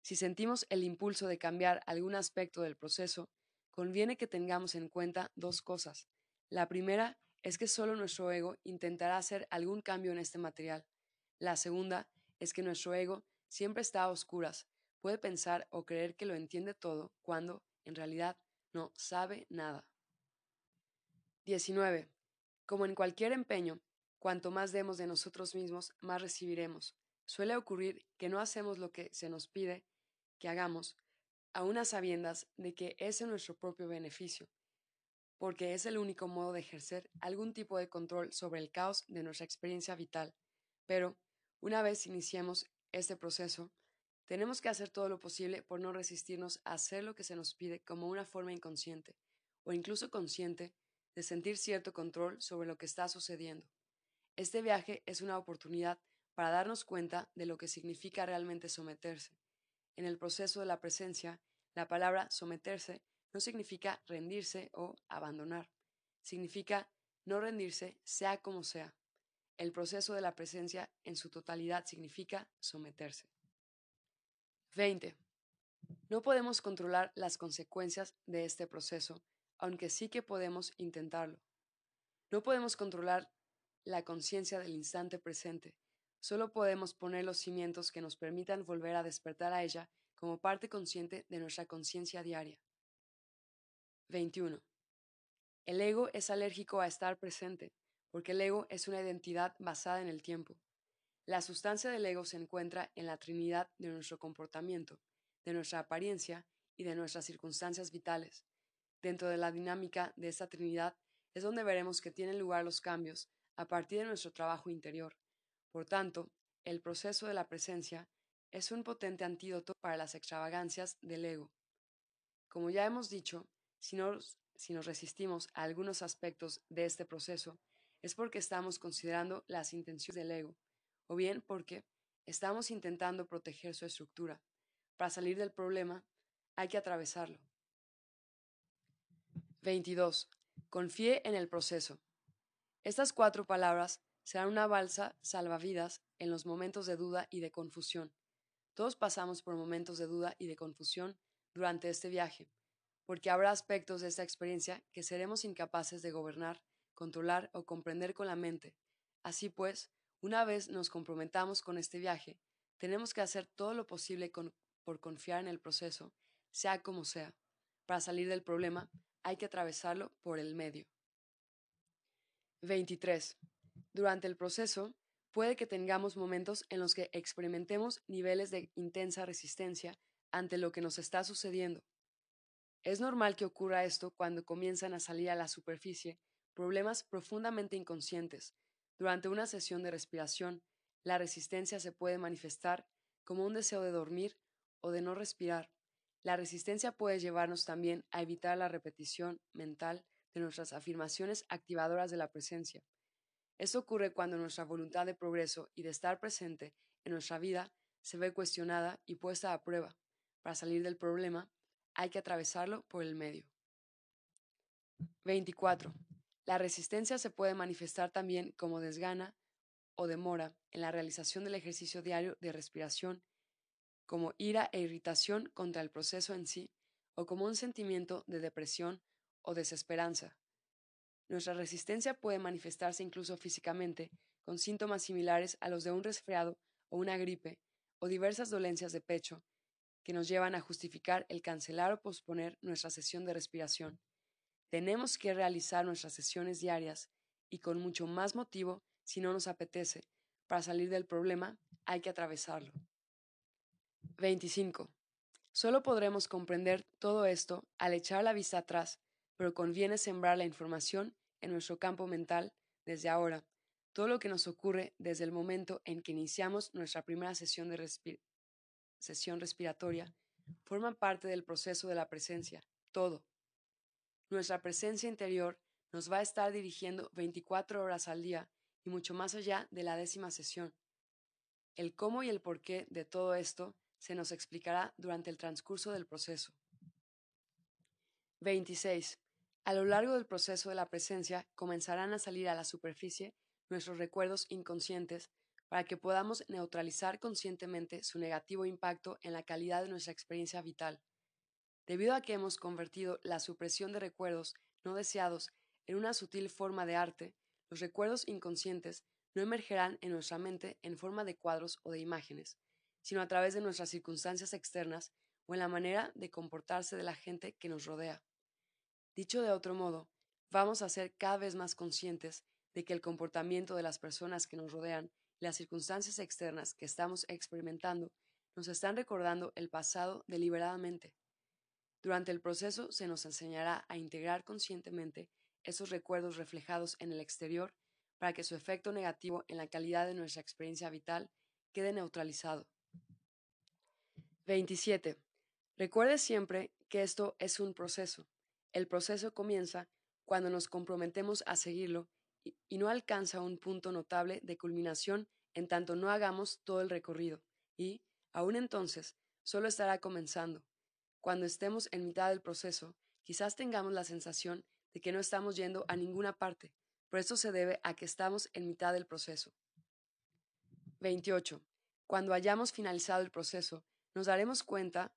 Si sentimos el impulso de cambiar algún aspecto del proceso, conviene que tengamos en cuenta dos cosas. La primera es que solo nuestro ego intentará hacer algún cambio en este material. La segunda es que nuestro ego siempre está a oscuras, puede pensar o creer que lo entiende todo cuando, en realidad, no sabe nada. 19. Como en cualquier empeño, cuanto más demos de nosotros mismos, más recibiremos. Suele ocurrir que no hacemos lo que se nos pide que hagamos, a unas sabiendas de que es en nuestro propio beneficio, porque es el único modo de ejercer algún tipo de control sobre el caos de nuestra experiencia vital. Pero, una vez iniciemos este proceso, tenemos que hacer todo lo posible por no resistirnos a hacer lo que se nos pide como una forma inconsciente, o incluso consciente, de sentir cierto control sobre lo que está sucediendo. Este viaje es una oportunidad para darnos cuenta de lo que significa realmente someterse. En el proceso de la presencia, la palabra someterse no significa rendirse o abandonar, significa no rendirse sea como sea. El proceso de la presencia en su totalidad significa someterse. 20. No podemos controlar las consecuencias de este proceso, aunque sí que podemos intentarlo. No podemos controlar la conciencia del instante presente, solo podemos poner los cimientos que nos permitan volver a despertar a ella como parte consciente de nuestra conciencia diaria. 21. El ego es alérgico a estar presente, porque el ego es una identidad basada en el tiempo. La sustancia del ego se encuentra en la trinidad de nuestro comportamiento, de nuestra apariencia y de nuestras circunstancias vitales. Dentro de la dinámica de esta trinidad es donde veremos que tienen lugar los cambios a partir de nuestro trabajo interior. Por tanto, el proceso de la presencia es un potente antídoto para las extravagancias del ego. Como ya hemos dicho, si nos, si nos resistimos a algunos aspectos de este proceso, es porque estamos considerando las intenciones del ego, o bien porque estamos intentando proteger su estructura. Para salir del problema, hay que atravesarlo. 22. Confíe en el proceso. Estas cuatro palabras serán una balsa salvavidas en los momentos de duda y de confusión. Todos pasamos por momentos de duda y de confusión durante este viaje, porque habrá aspectos de esta experiencia que seremos incapaces de gobernar, controlar o comprender con la mente. Así pues, una vez nos comprometamos con este viaje, tenemos que hacer todo lo posible por confiar en el proceso, sea como sea. Para salir del problema, hay que atravesarlo por el medio. 23. Durante el proceso, puede que tengamos momentos en los que experimentemos niveles de intensa resistencia ante lo que nos está sucediendo. Es normal que ocurra esto cuando comienzan a salir a la superficie problemas profundamente inconscientes, durante una sesión de respiración, la resistencia se puede manifestar como un deseo de dormir o de no respirar. La resistencia puede llevarnos también a evitar la repetición mental de nuestras afirmaciones activadoras de la presencia. Esto ocurre cuando nuestra voluntad de progreso y de estar presente en nuestra vida se ve cuestionada y puesta a prueba. Para salir del problema, hay que atravesarlo por el medio. 24. La resistencia se puede manifestar también como desgana o demora en la realización del ejercicio diario de respiración, como ira e irritación contra el proceso en sí, o como un sentimiento de depresión o desesperanza. Nuestra resistencia puede manifestarse incluso físicamente, con síntomas similares a los de un resfriado o una gripe, o diversas dolencias de pecho que nos llevan a justificar el cancelar o posponer nuestra sesión de respiración. Tenemos que realizar nuestras sesiones diarias y con mucho más motivo si no nos apetece. Para salir del problema hay que atravesarlo. 25. Solo podremos comprender todo esto al echar la vista atrás, pero conviene sembrar la información en nuestro campo mental desde ahora. Todo lo que nos ocurre desde el momento en que iniciamos nuestra primera sesión, de sesión respiratoria forma parte del proceso de la presencia, todo. Nuestra presencia interior nos va a estar dirigiendo 24 horas al día y mucho más allá de la décima sesión. El cómo y el por qué de todo esto se nos explicará durante el transcurso del proceso. 26. A lo largo del proceso de la presencia comenzarán a salir a la superficie nuestros recuerdos inconscientes para que podamos neutralizar conscientemente su negativo impacto en la calidad de nuestra experiencia vital. Debido a que hemos convertido la supresión de recuerdos no deseados en una sutil forma de arte, los recuerdos inconscientes no emergerán en nuestra mente en forma de cuadros o de imágenes, sino a través de nuestras circunstancias externas o en la manera de comportarse de la gente que nos rodea. Dicho de otro modo, vamos a ser cada vez más conscientes de que el comportamiento de las personas que nos rodean y las circunstancias externas que estamos experimentando nos están recordando el pasado deliberadamente. Durante el proceso se nos enseñará a integrar conscientemente esos recuerdos reflejados en el exterior para que su efecto negativo en la calidad de nuestra experiencia vital quede neutralizado. 27. Recuerde siempre que esto es un proceso. El proceso comienza cuando nos comprometemos a seguirlo y, no alcanza un punto notable de culminación en tanto no hagamos todo el recorrido, y, aún entonces, solo estará comenzando. Cuando estemos en mitad del proceso, quizás tengamos la sensación de que no estamos yendo a ninguna parte, pero esto se debe a que estamos en mitad del proceso. 28. Cuando hayamos finalizado el proceso, nos daremos cuenta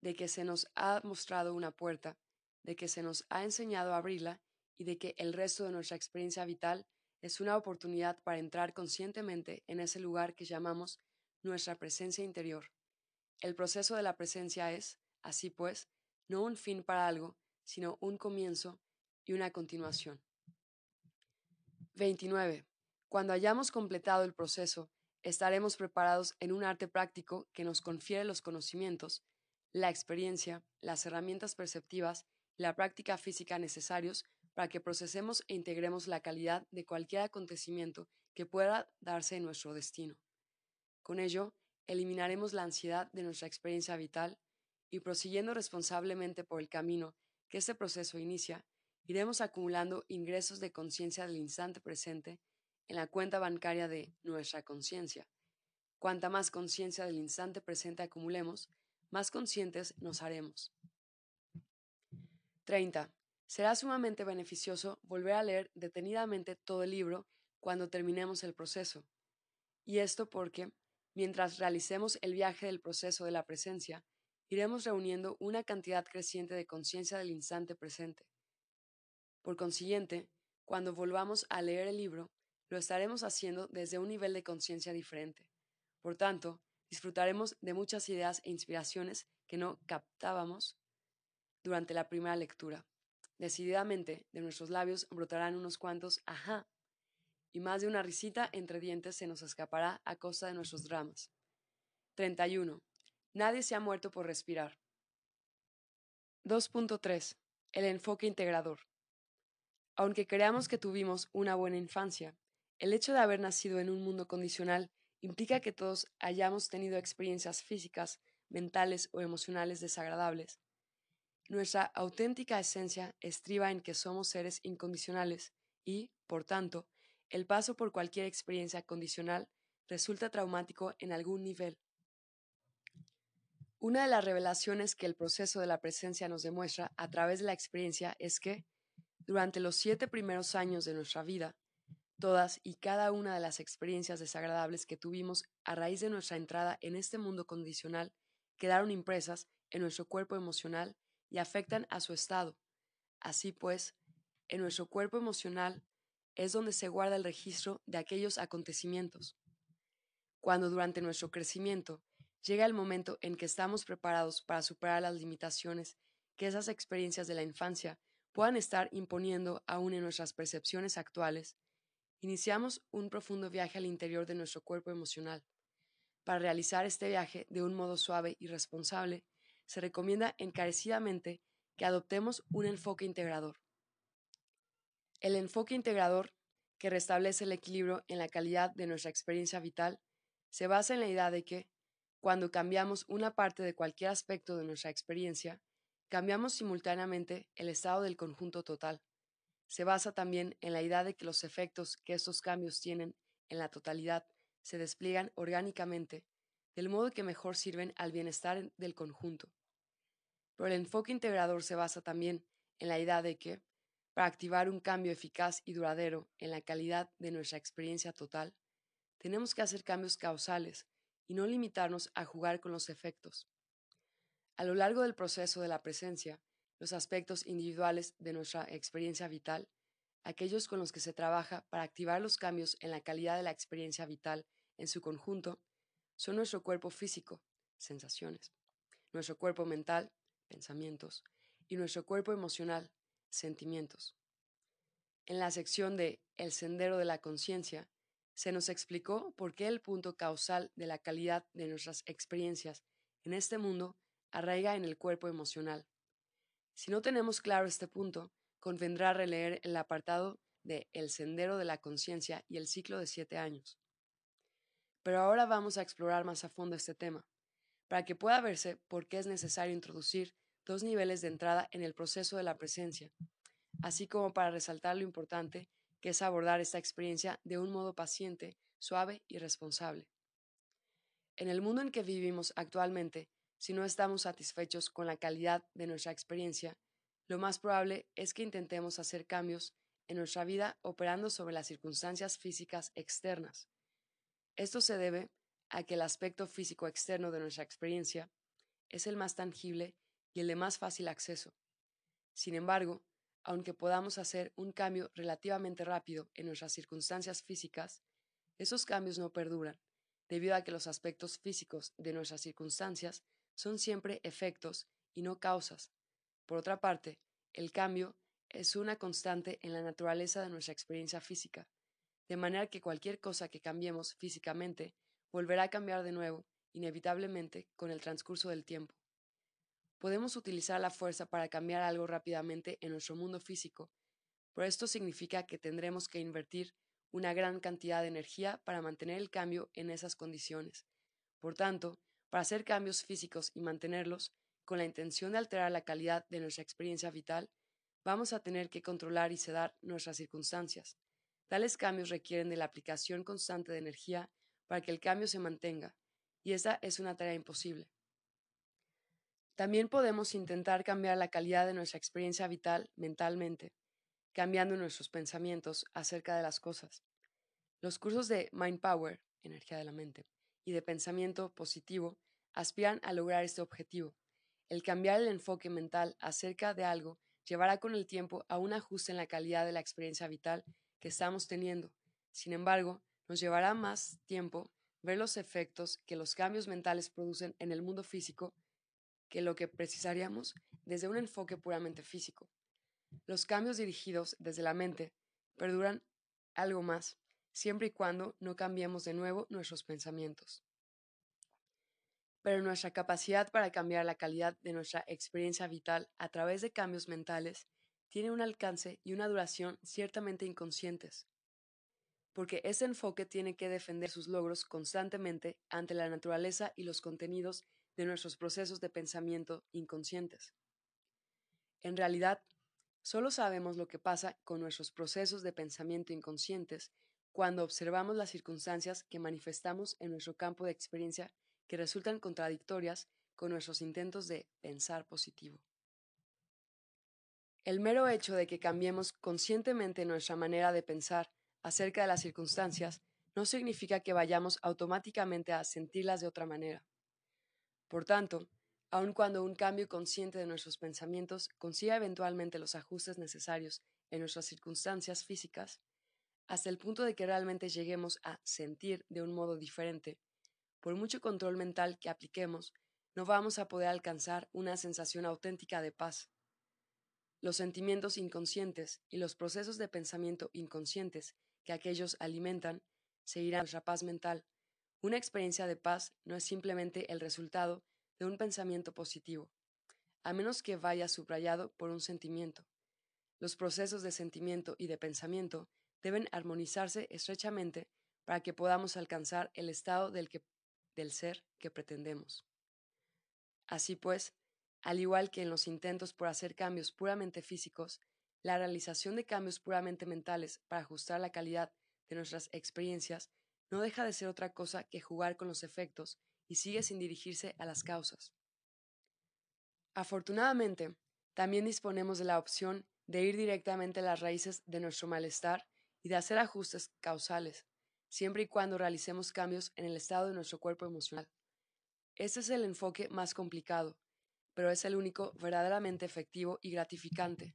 de que se nos ha mostrado una puerta, de que se nos ha enseñado a abrirla y de que el resto de nuestra experiencia vital es una oportunidad para entrar conscientemente en ese lugar que llamamos nuestra presencia interior. El proceso de la presencia es, así pues, no un fin para algo, sino un comienzo y una continuación. 29. Cuando hayamos completado el proceso, estaremos preparados en un arte práctico que nos confiere los conocimientos, la experiencia, las herramientas perceptivas la práctica física necesarios para que procesemos e integremos la calidad de cualquier acontecimiento que pueda darse en nuestro destino. Con ello, eliminaremos la ansiedad de nuestra experiencia vital y prosiguiendo responsablemente por el camino que este proceso inicia, iremos acumulando ingresos de conciencia del instante presente en la cuenta bancaria de nuestra conciencia. Cuanta más conciencia del instante presente acumulemos, más conscientes nos haremos. 30. Será sumamente beneficioso volver a leer detenidamente todo el libro cuando terminemos el proceso. Y esto porque, mientras realicemos el viaje del proceso de la presencia, iremos reuniendo una cantidad creciente de conciencia del instante presente. Por consiguiente, cuando volvamos a leer el libro, lo estaremos haciendo desde un nivel de conciencia diferente. Por tanto, disfrutaremos de muchas ideas e inspiraciones que no captábamos durante la primera lectura. Decididamente, de nuestros labios brotarán unos cuantos ajá, y más de una risita entre dientes se nos escapará a costa de nuestros dramas. 31. Nadie se ha muerto por respirar. 2.3. El enfoque integrador. Aunque creamos que tuvimos una buena infancia, el hecho de haber nacido en un mundo condicional implica que todos hayamos tenido experiencias físicas, mentales o emocionales desagradables, nuestra auténtica esencia estriba en que somos seres incondicionales y, por tanto, el paso por cualquier experiencia condicional resulta traumático en algún nivel. Una de las revelaciones que el proceso de la presencia nos demuestra a través de la experiencia es que, durante los siete primeros años de nuestra vida, todas y cada una de las experiencias desagradables que tuvimos a raíz de nuestra entrada en este mundo condicional quedaron impresas en nuestro cuerpo emocional y afectan a su estado. Así pues, en nuestro cuerpo emocional es donde se guarda el registro de aquellos acontecimientos. Cuando durante nuestro crecimiento llega el momento en que estamos preparados para superar las limitaciones que esas experiencias de la infancia puedan estar imponiendo aún en nuestras percepciones actuales, iniciamos un profundo viaje al interior de nuestro cuerpo emocional. Para realizar este viaje de un modo suave y responsable, se recomienda encarecidamente que adoptemos un enfoque integrador. El enfoque integrador, que restablece el equilibrio en la calidad de nuestra experiencia vital, se basa en la idea de que, cuando cambiamos una parte de cualquier aspecto de nuestra experiencia, cambiamos simultáneamente el estado del conjunto total. Se basa también en la idea de que los efectos que estos cambios tienen en la totalidad se despliegan orgánicamente, del modo que mejor sirven al bienestar del conjunto. Pero el enfoque integrador se basa también en la idea de que, para activar un cambio eficaz y duradero en la calidad de nuestra experiencia total, tenemos que hacer cambios causales y no limitarnos a jugar con los efectos. A lo largo del proceso de la presencia, los aspectos individuales de nuestra experiencia vital, aquellos con los que se trabaja para activar los cambios en la calidad de la experiencia vital en su conjunto, son nuestro cuerpo físico, sensaciones, nuestro cuerpo mental, pensamientos, y nuestro cuerpo emocional, sentimientos. En la sección de El sendero de la conciencia, se nos explicó por qué el punto causal de la calidad de nuestras experiencias en este mundo arraiga en el cuerpo emocional. Si no tenemos claro este punto, convendrá releer el apartado de El sendero de la conciencia y el ciclo de siete años. Pero ahora vamos a explorar más a fondo este tema, para que pueda verse por qué es necesario introducir dos niveles de entrada en el proceso de la presencia, así como para resaltar lo importante que es abordar esta experiencia de un modo paciente, suave y responsable. En el mundo en que vivimos actualmente, si no estamos satisfechos con la calidad de nuestra experiencia, lo más probable es que intentemos hacer cambios en nuestra vida operando sobre las circunstancias físicas externas. Esto se debe a que el aspecto físico externo de nuestra experiencia es el más tangible y el de más fácil acceso. Sin embargo, aunque podamos hacer un cambio relativamente rápido en nuestras circunstancias físicas, esos cambios no perduran, debido a que los aspectos físicos de nuestras circunstancias son siempre efectos y no causas. Por otra parte, el cambio es una constante en la naturaleza de nuestra experiencia física, de manera que cualquier cosa que cambiemos físicamente volverá a cambiar de nuevo, inevitablemente, con el transcurso del tiempo. Podemos utilizar la fuerza para cambiar algo rápidamente en nuestro mundo físico, pero esto significa que tendremos que invertir una gran cantidad de energía para mantener el cambio en esas condiciones. Por tanto, para hacer cambios físicos y mantenerlos, con la intención de alterar la calidad de nuestra experiencia vital, vamos a tener que controlar y sedar nuestras circunstancias. Tales cambios requieren de la aplicación constante de energía para que el cambio se mantenga, y esa es una tarea imposible. También podemos intentar cambiar la calidad de nuestra experiencia vital mentalmente, cambiando nuestros pensamientos acerca de las cosas. Los cursos de Mind Power, energía de la mente, y de pensamiento positivo aspiran a lograr este objetivo. El cambiar el enfoque mental acerca de algo llevará con el tiempo a un ajuste en la calidad de la experiencia vital que estamos teniendo. Sin embargo, nos llevará más tiempo ver los efectos que los cambios mentales producen en el mundo físico que lo que precisaríamos desde un enfoque puramente físico. Los cambios dirigidos desde la mente perduran algo más siempre y cuando no cambiemos de nuevo nuestros pensamientos. Pero nuestra capacidad para cambiar la calidad de nuestra experiencia vital a través de cambios mentales tiene un alcance y una duración ciertamente inconscientes, porque ese enfoque tiene que defender sus logros constantemente ante la naturaleza y los contenidos de nuestros procesos de pensamiento inconscientes. En realidad, solo sabemos lo que pasa con nuestros procesos de pensamiento inconscientes cuando observamos las circunstancias que manifestamos en nuestro campo de experiencia que resultan contradictorias con nuestros intentos de pensar positivo. El mero hecho de que cambiemos conscientemente nuestra manera de pensar acerca de las circunstancias no significa que vayamos automáticamente a sentirlas de otra manera. Por tanto, aun cuando un cambio consciente de nuestros pensamientos consiga eventualmente los ajustes necesarios en nuestras circunstancias físicas, hasta el punto de que realmente lleguemos a sentir de un modo diferente, por mucho control mental que apliquemos, no vamos a poder alcanzar una sensación auténtica de paz. Los sentimientos inconscientes y los procesos de pensamiento inconscientes que aquellos alimentan seguirán nuestra paz mental. Una experiencia de paz no es simplemente el resultado de un pensamiento positivo, a menos que vaya subrayado por un sentimiento. Los procesos de sentimiento y de pensamiento deben armonizarse estrechamente para que podamos alcanzar el estado del ser que pretendemos. Así pues, al igual que en los intentos por hacer cambios puramente físicos, la realización de cambios puramente mentales para ajustar la calidad de nuestras experiencias no deja de ser otra cosa que jugar con los efectos y sigue sin dirigirse a las causas. Afortunadamente, también disponemos de la opción de ir directamente a las raíces de nuestro malestar y de hacer ajustes causales, siempre y cuando realicemos cambios en el estado de nuestro cuerpo emocional. Este es el enfoque más complicado, pero es el único verdaderamente efectivo y gratificante.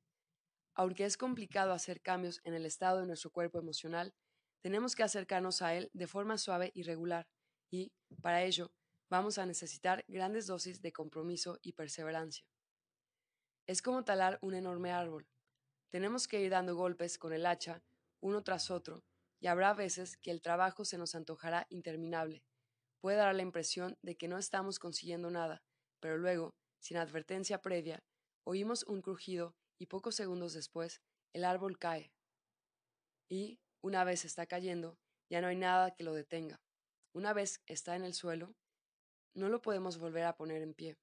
Aunque es complicado hacer cambios en el estado de nuestro cuerpo emocional, tenemos que acercarnos a él de forma suave y regular, y, para ello, vamos a necesitar grandes dosis de compromiso y perseverancia. Es como talar un enorme árbol. Tenemos que ir dando golpes con el hacha, uno tras otro, y habrá veces que el trabajo se nos antojará interminable. Puede dar la impresión de que no estamos consiguiendo nada, pero luego, sin advertencia previa, oímos un crujido y pocos segundos después el árbol cae. Y, una vez está cayendo, ya no hay nada que lo detenga. Una vez está en el suelo, no lo podemos volver a poner en pie.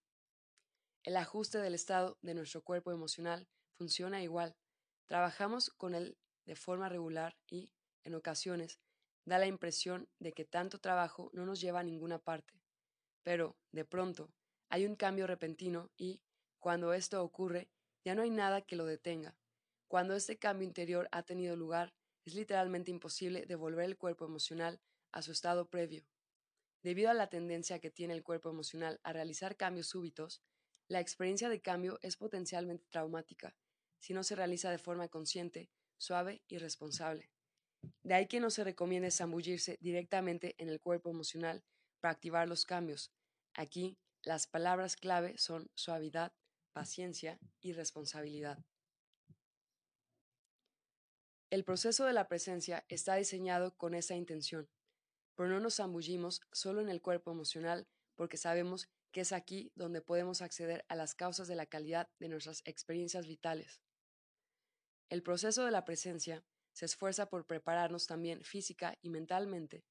El ajuste del estado de nuestro cuerpo emocional funciona igual. Trabajamos con él de forma regular y, en ocasiones, da la impresión de que tanto trabajo no nos lleva a ninguna parte. Pero, de pronto, hay un cambio repentino y, cuando esto ocurre, ya no hay nada que lo detenga. Cuando este cambio interior ha tenido lugar, es literalmente imposible devolver el cuerpo emocional a su estado previo. Debido a la tendencia que tiene el cuerpo emocional a realizar cambios súbitos, la experiencia de cambio es potencialmente traumática si no se realiza de forma consciente, suave y responsable. De ahí que no se recomiende zambullirse directamente en el cuerpo emocional para activar los cambios. Aquí, las palabras clave son suavidad, paciencia y responsabilidad. El proceso de la presencia está diseñado con esa intención, pero no nos zambullimos solo en el cuerpo emocional porque sabemos que es aquí donde podemos acceder a las causas de la calidad de nuestras experiencias vitales. El proceso de la presencia se esfuerza por prepararnos también física y mentalmente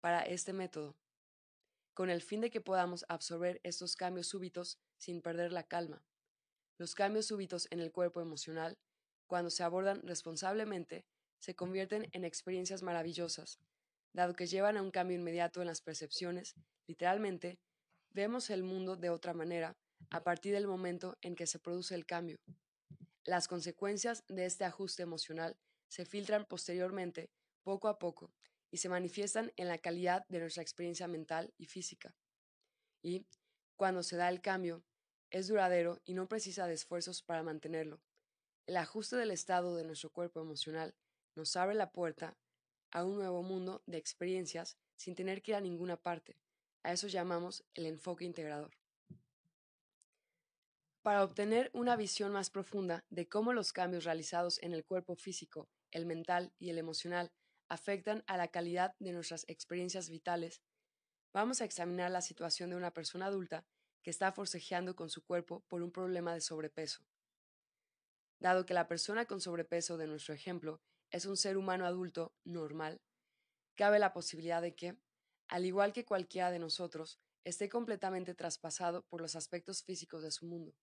para este método con el fin de que podamos absorber estos cambios súbitos sin perder la calma. Los cambios súbitos en el cuerpo emocional, cuando se abordan responsablemente, se convierten en experiencias maravillosas, dado que llevan a un cambio inmediato en las percepciones, literalmente, vemos el mundo de otra manera a partir del momento en que se produce el cambio. Las consecuencias de este ajuste emocional se filtran posteriormente, poco a poco, y se manifiestan en la calidad de nuestra experiencia mental y física. Y, cuando se da el cambio, es duradero y no precisa de esfuerzos para mantenerlo. El ajuste del estado de nuestro cuerpo emocional nos abre la puerta a un nuevo mundo de experiencias sin tener que ir a ninguna parte. A eso llamamos el enfoque integrador. Para obtener una visión más profunda de cómo los cambios realizados en el cuerpo físico, el mental y el emocional afectan a la calidad de nuestras experiencias vitales, vamos a examinar la situación de una persona adulta que está forcejeando con su cuerpo por un problema de sobrepeso. Dado que la persona con sobrepeso de nuestro ejemplo es un ser humano adulto normal, cabe la posibilidad de que, al igual que cualquiera de nosotros, esté completamente traspasado por los aspectos físicos de su mundo.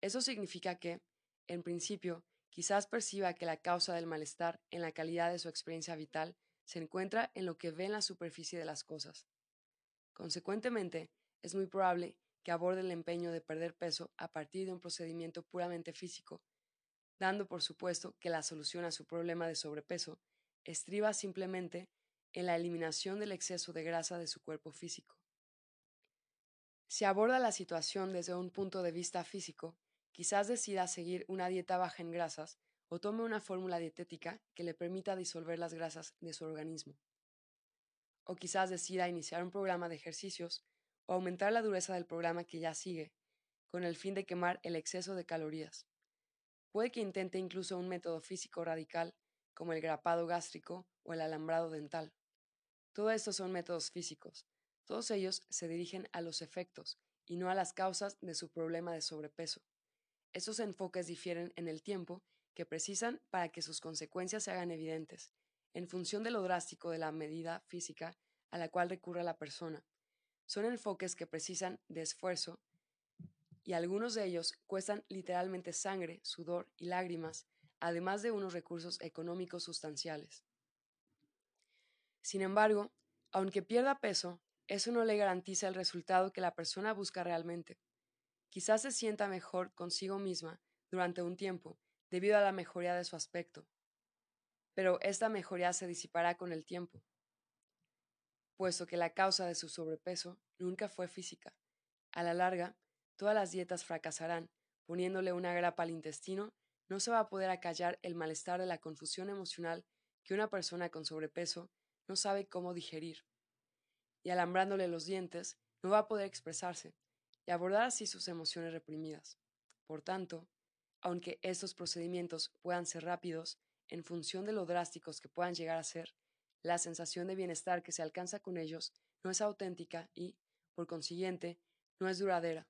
Eso significa que, en principio, quizás perciba que la causa del malestar en la calidad de su experiencia vital se encuentra en lo que ve en la superficie de las cosas. Consecuentemente, es muy probable que aborde el empeño de perder peso a partir de un procedimiento puramente físico, dando por supuesto que la solución a su problema de sobrepeso estriba simplemente en la eliminación del exceso de grasa de su cuerpo físico. Si aborda la situación desde un punto de vista físico, Quizás decida seguir una dieta baja en grasas o tome una fórmula dietética que le permita disolver las grasas de su organismo. O quizás decida iniciar un programa de ejercicios o aumentar la dureza del programa que ya sigue, con el fin de quemar el exceso de calorías. Puede que intente incluso un método físico radical, como el grapado gástrico o el alambrado dental. Todo esto son métodos físicos. Todos ellos se dirigen a los efectos y no a las causas de su problema de sobrepeso. Estos enfoques difieren en el tiempo que precisan para que sus consecuencias se hagan evidentes, en función de lo drástico de la medida física a la cual recurre la persona. Son enfoques que precisan de esfuerzo y algunos de ellos cuestan literalmente sangre, sudor y lágrimas, además de unos recursos económicos sustanciales. Sin embargo, aunque pierda peso, eso no le garantiza el resultado que la persona busca realmente. Quizás se sienta mejor consigo misma durante un tiempo debido a la mejoría de su aspecto, pero esta mejoría se disipará con el tiempo, puesto que la causa de su sobrepeso nunca fue física. A la larga, todas las dietas fracasarán, poniéndole una grapa al intestino, no se va a poder acallar el malestar de la confusión emocional que una persona con sobrepeso no sabe cómo digerir. Y alambrándole los dientes, no va a poder expresarse y abordar así sus emociones reprimidas. Por tanto, aunque estos procedimientos puedan ser rápidos, en función de lo drásticos que puedan llegar a ser, la sensación de bienestar que se alcanza con ellos no es auténtica y, por consiguiente, no es duradera.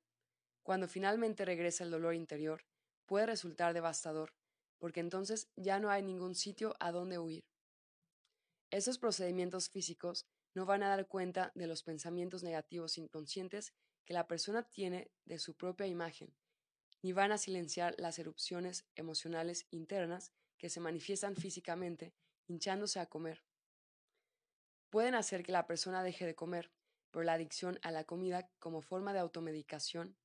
Cuando finalmente regresa el dolor interior, puede resultar devastador, porque entonces ya no hay ningún sitio a donde huir. Esos procedimientos físicos no van a dar cuenta de los pensamientos negativos inconscientes que la persona tiene de su propia imagen, ni van a silenciar las erupciones emocionales internas que se manifiestan físicamente hinchándose a comer. Pueden hacer que la persona deje de comer, por la adicción a la comida como forma de automedicación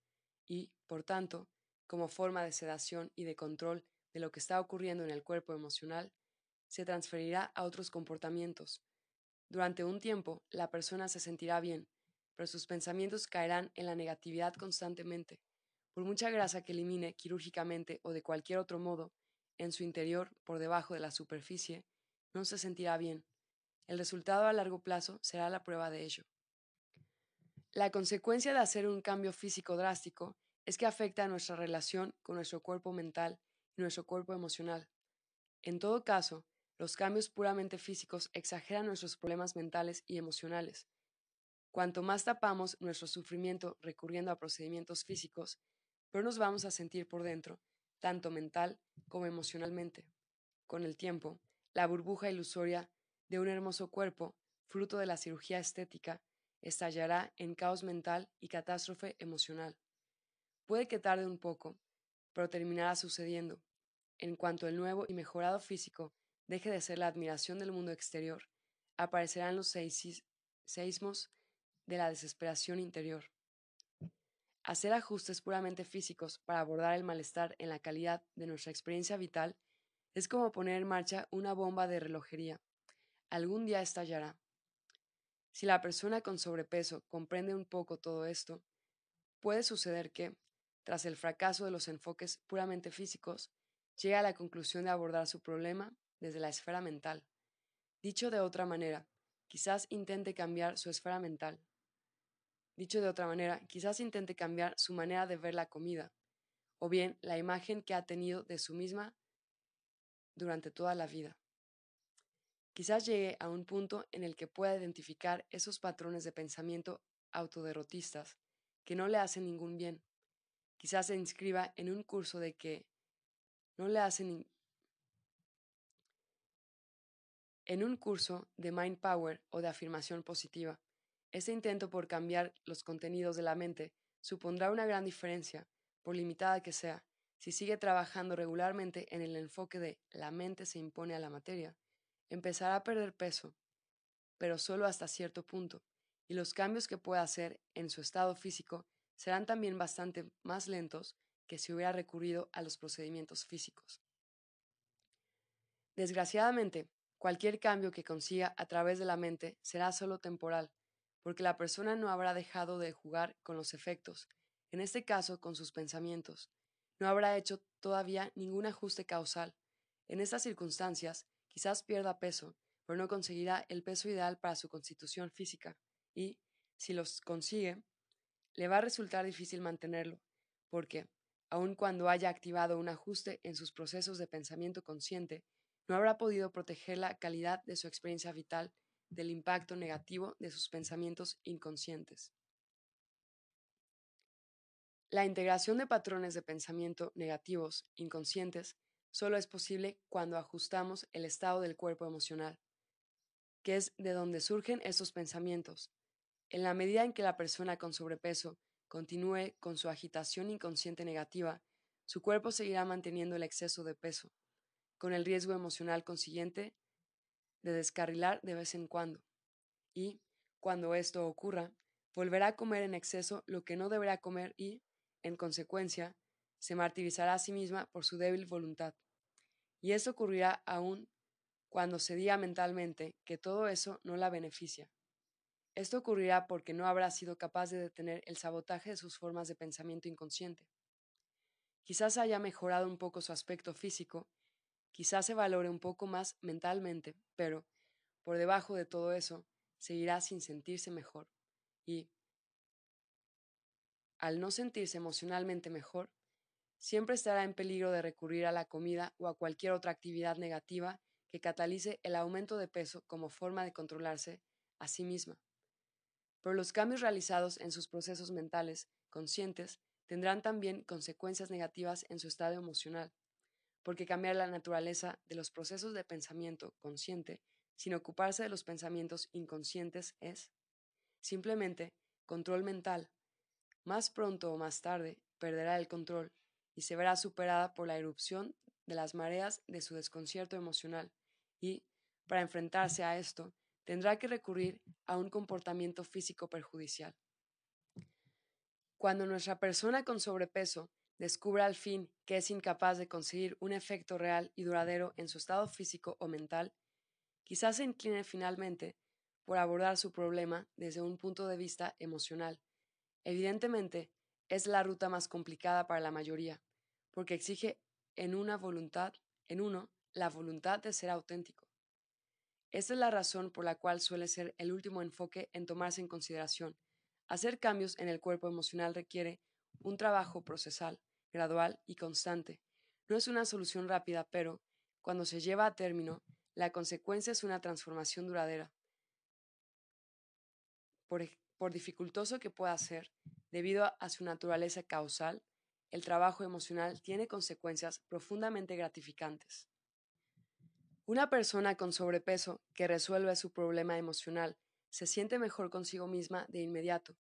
y, por tanto, como forma de sedación y de control de lo que está ocurriendo en el cuerpo emocional, se transferirá a otros comportamientos. Durante un tiempo, la persona se sentirá bien, pero sus pensamientos caerán en la negatividad constantemente. Por mucha grasa que elimine quirúrgicamente o de cualquier otro modo, en su interior, por debajo de la superficie, no se sentirá bien. El resultado a largo plazo será la prueba de ello. La consecuencia de hacer un cambio físico drástico es que afecta a nuestra relación con nuestro cuerpo mental y nuestro cuerpo emocional. En todo caso, los cambios puramente físicos exageran nuestros problemas mentales y emocionales. Cuanto más tapamos nuestro sufrimiento recurriendo a procedimientos físicos, pero nos vamos a sentir por dentro, tanto mental como emocionalmente. Con el tiempo, la burbuja ilusoria de un hermoso cuerpo, fruto de la cirugía estética, estallará en caos mental y catástrofe emocional. Puede que tarde un poco, pero terminará sucediendo. En cuanto el nuevo y mejorado físico deje de ser la admiración del mundo exterior, aparecerán los seismos de la desesperación interior. Hacer ajustes puramente físicos para abordar el malestar en la calidad de nuestra experiencia vital es como poner en marcha una bomba de relojería. Algún día estallará. Si la persona con sobrepeso comprende un poco todo esto, puede suceder que, tras el fracaso de los enfoques puramente físicos, llegue a la conclusión de abordar su problema desde la esfera mental. Dicho de otra manera, quizás intente cambiar su esfera mental. Dicho de otra manera, quizás intente cambiar su manera de ver la comida, o bien la imagen que ha tenido de su misma durante toda la vida. Quizás llegue a un punto en el que pueda identificar esos patrones de pensamiento autoderrotistas que no le hacen ningún bien. Quizás se inscriba en un curso de que no le hacen en un curso de Mind Power o de afirmación positiva ese intento por cambiar los contenidos de la mente supondrá una gran diferencia, por limitada que sea, si sigue trabajando regularmente en el enfoque de la mente se impone a la materia. Empezará a perder peso, pero solo hasta cierto punto, y los cambios que pueda hacer en su estado físico serán también bastante más lentos que si hubiera recurrido a los procedimientos físicos. Desgraciadamente, cualquier cambio que consiga a través de la mente será solo temporal, porque la persona no habrá dejado de jugar con los efectos, en este caso con sus pensamientos, no habrá hecho todavía ningún ajuste causal. En estas circunstancias, quizás pierda peso, pero no conseguirá el peso ideal para su constitución física y, si los consigue, le va a resultar difícil mantenerlo, porque, aun cuando haya activado un ajuste en sus procesos de pensamiento consciente, no habrá podido proteger la calidad de su experiencia vital del impacto negativo de sus pensamientos inconscientes. La integración de patrones de pensamiento negativos inconscientes solo es posible cuando ajustamos el estado del cuerpo emocional, que es de donde surgen estos pensamientos. En la medida en que la persona con sobrepeso continúe con su agitación inconsciente negativa, su cuerpo seguirá manteniendo el exceso de peso, con el riesgo emocional consiguiente de descarrilar de vez en cuando. Y, cuando esto ocurra, volverá a comer en exceso lo que no deberá comer y, en consecuencia, se martirizará a sí misma por su débil voluntad. Y esto ocurrirá aún cuando se diga mentalmente que todo eso no la beneficia. Esto ocurrirá porque no habrá sido capaz de detener el sabotaje de sus formas de pensamiento inconsciente. Quizás haya mejorado un poco su aspecto físico, quizás se valore un poco más mentalmente, pero, por debajo de todo eso, seguirá sin sentirse mejor. Y, al no sentirse emocionalmente mejor, siempre estará en peligro de recurrir a la comida o a cualquier otra actividad negativa que catalice el aumento de peso como forma de controlarse a sí misma. Pero los cambios realizados en sus procesos mentales conscientes tendrán también consecuencias negativas en su estado emocional, porque cambiar la naturaleza de los procesos de pensamiento consciente sin ocuparse de los pensamientos inconscientes es, simplemente, control mental más pronto o más tarde perderá el control y se verá superada por la erupción de las mareas de su desconcierto emocional y, para enfrentarse a esto, tendrá que recurrir a un comportamiento físico perjudicial. Cuando nuestra persona con sobrepeso descubra al fin que es incapaz de conseguir un efecto real y duradero en su estado físico o mental, quizás se incline finalmente por abordar su problema desde un punto de vista emocional Evidentemente, es la ruta más complicada para la mayoría, porque exige en una voluntad, en uno, la voluntad de ser auténtico. Esta es la razón por la cual suele ser el último enfoque en tomarse en consideración. Hacer cambios en el cuerpo emocional requiere un trabajo procesal, gradual y constante. No es una solución rápida, pero, cuando se lleva a término, la consecuencia es una transformación duradera. Por, dificultoso que pueda ser, debido a su naturaleza causal, el trabajo emocional tiene consecuencias profundamente gratificantes. Una persona con sobrepeso que resuelve su problema emocional se siente mejor consigo misma de inmediato,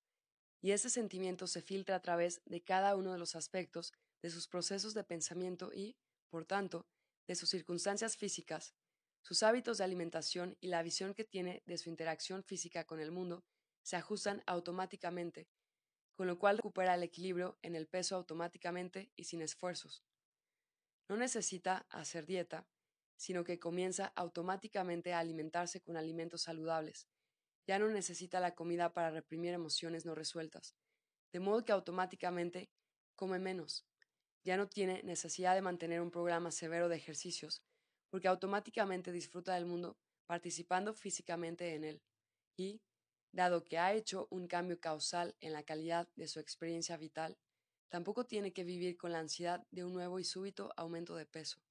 y ese sentimiento se filtra a través de cada uno de los aspectos de sus procesos de pensamiento y, por tanto, de sus circunstancias físicas, sus hábitos de alimentación y la visión que tiene de su interacción física con el mundo se ajustan automáticamente, con lo cual recupera el equilibrio en el peso automáticamente y sin esfuerzos. No necesita hacer dieta, sino que comienza automáticamente a alimentarse con alimentos saludables. Ya no necesita la comida para reprimir emociones no resueltas, de modo que automáticamente come menos. Ya no tiene necesidad de mantener un programa severo de ejercicios, porque automáticamente disfruta del mundo participando físicamente en él. Y, dado que ha hecho un cambio causal en la calidad de su experiencia vital, tampoco tiene que vivir con la ansiedad de un nuevo y súbito aumento de peso.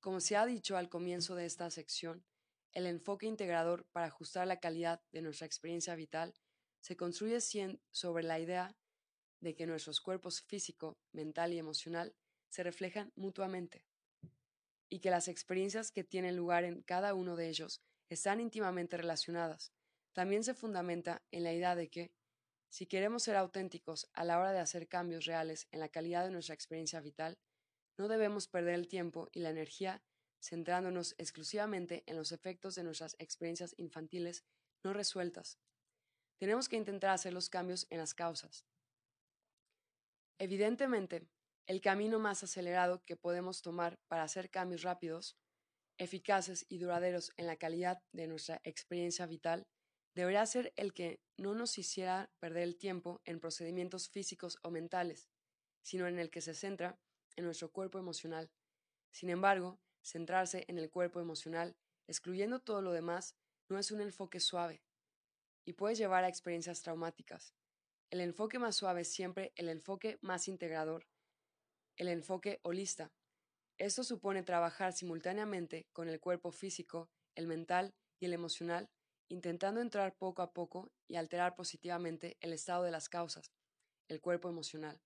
Como se ha dicho al comienzo de esta sección, el enfoque integrador para ajustar la calidad de nuestra experiencia vital se construye sobre la idea de que nuestros cuerpos físico, mental y emocional se reflejan mutuamente y que las experiencias que tienen lugar en cada uno de ellos están íntimamente relacionadas. También se fundamenta en la idea de que, si queremos ser auténticos a la hora de hacer cambios reales en la calidad de nuestra experiencia vital, no debemos perder el tiempo y la energía centrándonos exclusivamente en los efectos de nuestras experiencias infantiles no resueltas. Tenemos que intentar hacer los cambios en las causas. Evidentemente, el camino más acelerado que podemos tomar para hacer cambios rápidos, eficaces y duraderos en la calidad de nuestra experiencia vital debería ser el que no nos hiciera perder el tiempo en procedimientos físicos o mentales, sino en el que se centra en nuestro cuerpo emocional. Sin embargo, centrarse en el cuerpo emocional excluyendo todo lo demás, no es un enfoque suave y puede llevar a experiencias traumáticas. El enfoque más suave es siempre el enfoque más integrador, el enfoque holista. Esto supone trabajar simultáneamente con el cuerpo físico, el mental y el emocional, intentando entrar poco a poco y alterar positivamente el estado de las causas, el cuerpo emocional.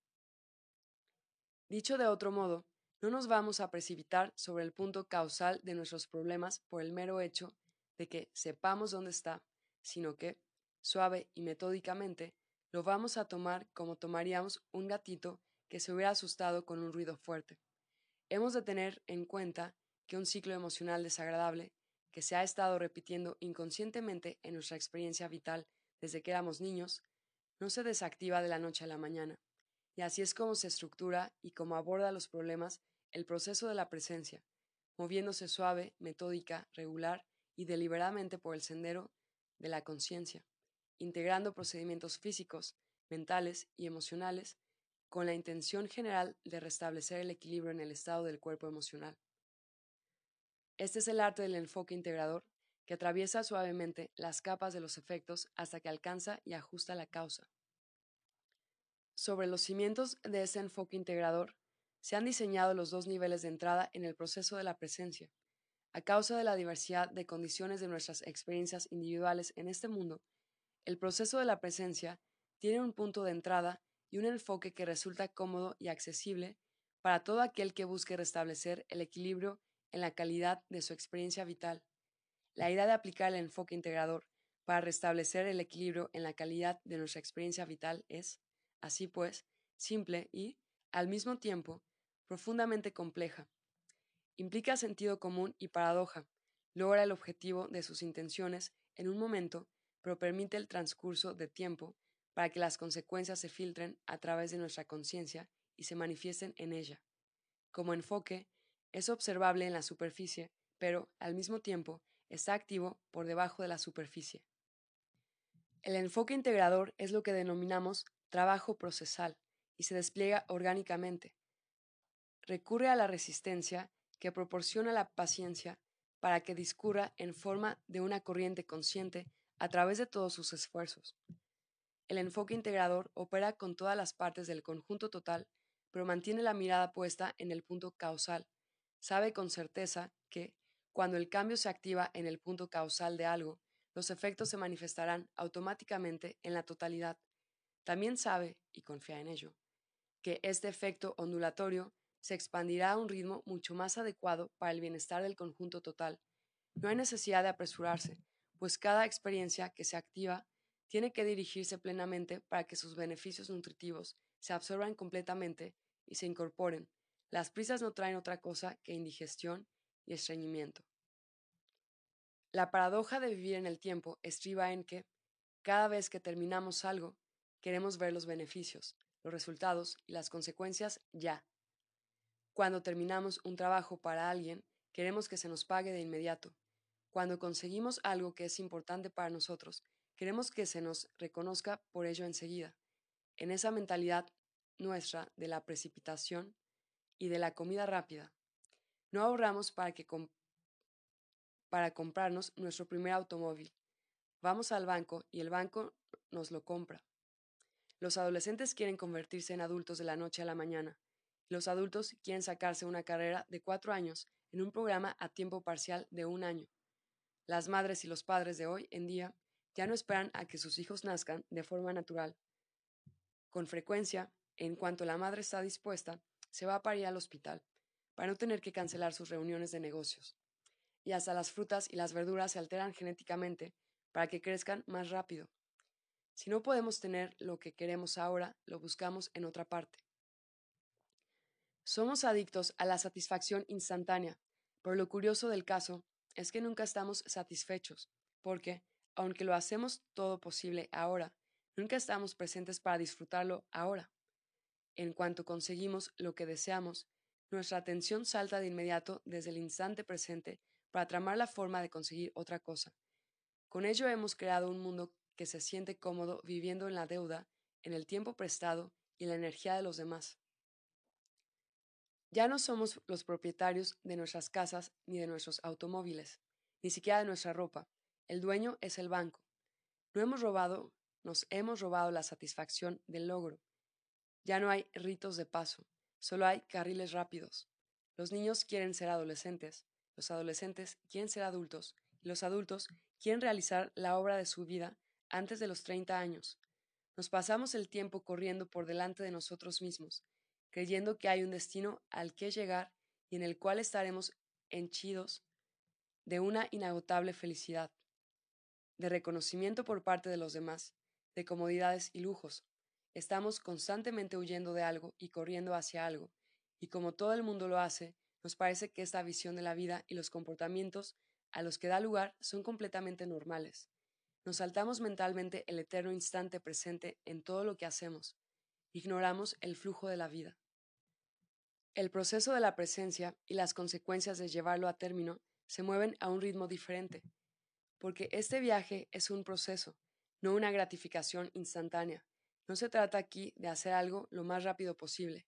Dicho de otro modo, no nos vamos a precipitar sobre el punto causal de nuestros problemas por el mero hecho de que sepamos dónde está, sino que, suave y metódicamente, lo vamos a tomar como tomaríamos un gatito que se hubiera asustado con un ruido fuerte. Hemos de tener en cuenta que un ciclo emocional desagradable, que se ha estado repitiendo inconscientemente en nuestra experiencia vital desde que éramos niños, no se desactiva de la noche a la mañana, y así es como se estructura y como aborda los problemas el proceso de la presencia, moviéndose suave, metódica, regular y deliberadamente por el sendero de la conciencia, integrando procedimientos físicos, mentales y emocionales con la intención general de restablecer el equilibrio en el estado del cuerpo emocional. Este es el arte del enfoque integrador que atraviesa suavemente las capas de los efectos hasta que alcanza y ajusta la causa. Sobre los cimientos de ese enfoque integrador se han diseñado los dos niveles de entrada en el proceso de la presencia. A causa de la diversidad de condiciones de nuestras experiencias individuales en este mundo, el proceso de la presencia tiene un punto de entrada y un enfoque que resulta cómodo y accesible para todo aquel que busque restablecer el equilibrio en la calidad de su experiencia vital. La idea de aplicar el enfoque integrador para restablecer el equilibrio en la calidad de nuestra experiencia vital es, así pues, simple y, al mismo tiempo, profundamente compleja. Implica sentido común y paradoja, logra el objetivo de sus intenciones en un momento, pero permite el transcurso de tiempo para que las consecuencias se filtren a través de nuestra conciencia y se manifiesten en ella. Como enfoque, es observable en la superficie, pero, al mismo tiempo, está activo por debajo de la superficie. El enfoque integrador es lo que denominamos trabajo procesal y se despliega orgánicamente, recurre a la resistencia que proporciona la paciencia para que discurra en forma de una corriente consciente a través de todos sus esfuerzos. El enfoque integrador opera con todas las partes del conjunto total, pero mantiene la mirada puesta en el punto causal. Sabe con certeza que, cuando el cambio se activa en el punto causal de algo, los efectos se manifestarán automáticamente en la totalidad. También sabe, y confía en ello, que este efecto ondulatorio se expandirá a un ritmo mucho más adecuado para el bienestar del conjunto total. No hay necesidad de apresurarse, pues cada experiencia que se activa tiene que dirigirse plenamente para que sus beneficios nutritivos se absorban completamente y se incorporen. Las prisas no traen otra cosa que indigestión y estreñimiento. La paradoja de vivir en el tiempo estriba en que, cada vez que terminamos algo, queremos ver los beneficios, los resultados y las consecuencias ya, cuando terminamos un trabajo para alguien, queremos que se nos pague de inmediato. Cuando conseguimos algo que es importante para nosotros, queremos que se nos reconozca por ello enseguida. En esa mentalidad nuestra de la precipitación y de la comida rápida, no ahorramos para, que para comprarnos nuestro primer automóvil. Vamos al banco y el banco nos lo compra. Los adolescentes quieren convertirse en adultos de la noche a la mañana. Los adultos quieren sacarse una carrera de cuatro años en un programa a tiempo parcial de un año. Las madres y los padres de hoy en día ya no esperan a que sus hijos nazcan de forma natural. Con frecuencia, en cuanto la madre está dispuesta, se va a parir al hospital, para no tener que cancelar sus reuniones de negocios. Y hasta las frutas y las verduras se alteran genéticamente para que crezcan más rápido. Si no podemos tener lo que queremos ahora, lo buscamos en otra parte. Somos adictos a la satisfacción instantánea, pero lo curioso del caso es que nunca estamos satisfechos, porque, aunque lo hacemos todo posible ahora, nunca estamos presentes para disfrutarlo ahora. En cuanto conseguimos lo que deseamos, nuestra atención salta de inmediato desde el instante presente para tramar la forma de conseguir otra cosa. Con ello hemos creado un mundo que se siente cómodo viviendo en la deuda, en el tiempo prestado y la energía de los demás. Ya no somos los propietarios de nuestras casas ni de nuestros automóviles, ni siquiera de nuestra ropa. El dueño es el banco. No hemos robado, nos hemos robado la satisfacción del logro. Ya no hay ritos de paso, solo hay carriles rápidos. Los niños quieren ser adolescentes, los adolescentes quieren ser adultos, y los adultos quieren realizar la obra de su vida antes de los 30 años. Nos pasamos el tiempo corriendo por delante de nosotros mismos, creyendo que hay un destino al que llegar y en el cual estaremos henchidos de una inagotable felicidad, de reconocimiento por parte de los demás, de comodidades y lujos. Estamos constantemente huyendo de algo y corriendo hacia algo, y como todo el mundo lo hace, nos parece que esta visión de la vida y los comportamientos a los que da lugar son completamente normales. Nos saltamos mentalmente el eterno instante presente en todo lo que hacemos. Ignoramos el flujo de la vida. El proceso de la presencia y las consecuencias de llevarlo a término se mueven a un ritmo diferente, porque este viaje es un proceso, no una gratificación instantánea. No se trata aquí de hacer algo lo más rápido posible.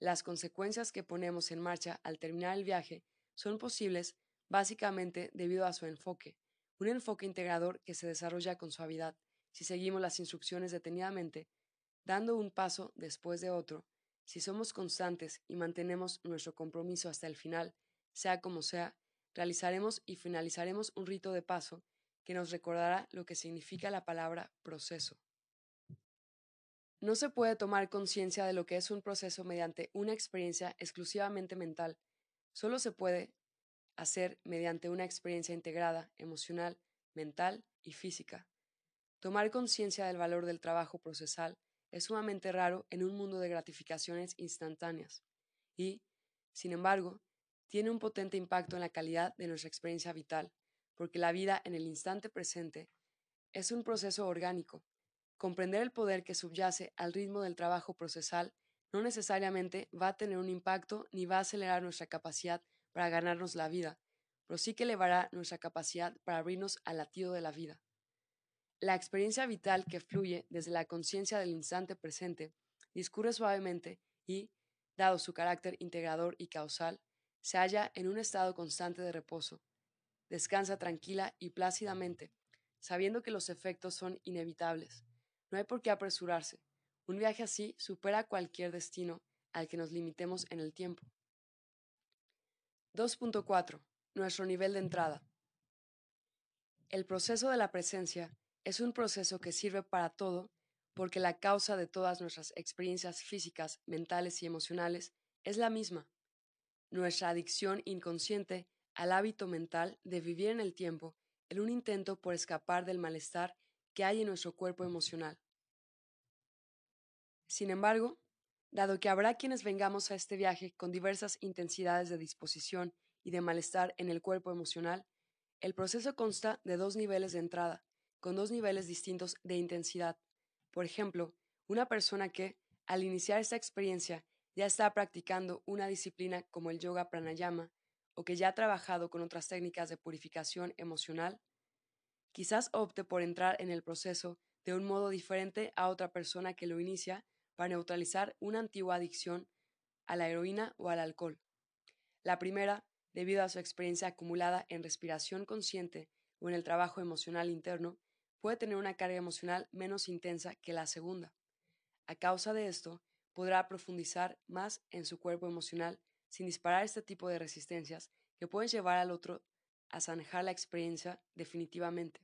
Las consecuencias que ponemos en marcha al terminar el viaje son posibles básicamente debido a su enfoque, un enfoque integrador que se desarrolla con suavidad si seguimos las instrucciones detenidamente, dando un paso después de otro, si somos constantes y mantenemos nuestro compromiso hasta el final, sea como sea, realizaremos y finalizaremos un rito de paso que nos recordará lo que significa la palabra proceso. No se puede tomar conciencia de lo que es un proceso mediante una experiencia exclusivamente mental, solo se puede hacer mediante una experiencia integrada, emocional, mental y física. Tomar conciencia del valor del trabajo procesal es sumamente raro en un mundo de gratificaciones instantáneas y, sin embargo, tiene un potente impacto en la calidad de nuestra experiencia vital, porque la vida en el instante presente es un proceso orgánico. Comprender el poder que subyace al ritmo del trabajo procesal no necesariamente va a tener un impacto ni va a acelerar nuestra capacidad para ganarnos la vida, pero sí que elevará nuestra capacidad para abrirnos al latido de la vida. La experiencia vital que fluye desde la conciencia del instante presente discurre suavemente y, dado su carácter integrador y causal, se halla en un estado constante de reposo. Descansa tranquila y plácidamente, sabiendo que los efectos son inevitables. No hay por qué apresurarse. Un viaje así supera cualquier destino al que nos limitemos en el tiempo. 2.4. Nuestro nivel de entrada. El proceso de la presencia es un proceso que sirve para todo porque la causa de todas nuestras experiencias físicas, mentales y emocionales es la misma. Nuestra adicción inconsciente al hábito mental de vivir en el tiempo en un intento por escapar del malestar que hay en nuestro cuerpo emocional. Sin embargo, dado que habrá quienes vengamos a este viaje con diversas intensidades de disposición y de malestar en el cuerpo emocional, el proceso consta de dos niveles de entrada, con dos niveles distintos de intensidad. Por ejemplo, una persona que, al iniciar esta experiencia, ya está practicando una disciplina como el yoga pranayama, o que ya ha trabajado con otras técnicas de purificación emocional, quizás opte por entrar en el proceso de un modo diferente a otra persona que lo inicia para neutralizar una antigua adicción a la heroína o al alcohol. La primera, debido a su experiencia acumulada en respiración consciente o en el trabajo emocional interno, puede tener una carga emocional menos intensa que la segunda. A causa de esto, podrá profundizar más en su cuerpo emocional sin disparar este tipo de resistencias que pueden llevar al otro a zanjar la experiencia definitivamente.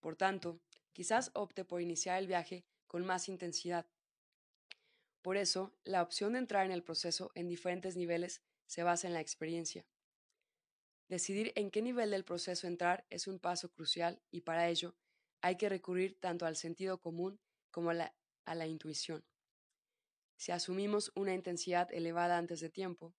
Por tanto, quizás opte por iniciar el viaje con más intensidad, por eso, la opción de entrar en el proceso en diferentes niveles se basa en la experiencia. Decidir en qué nivel del proceso entrar es un paso crucial y para ello hay que recurrir tanto al sentido común como a la, intuición. Si asumimos una intensidad elevada antes de tiempo,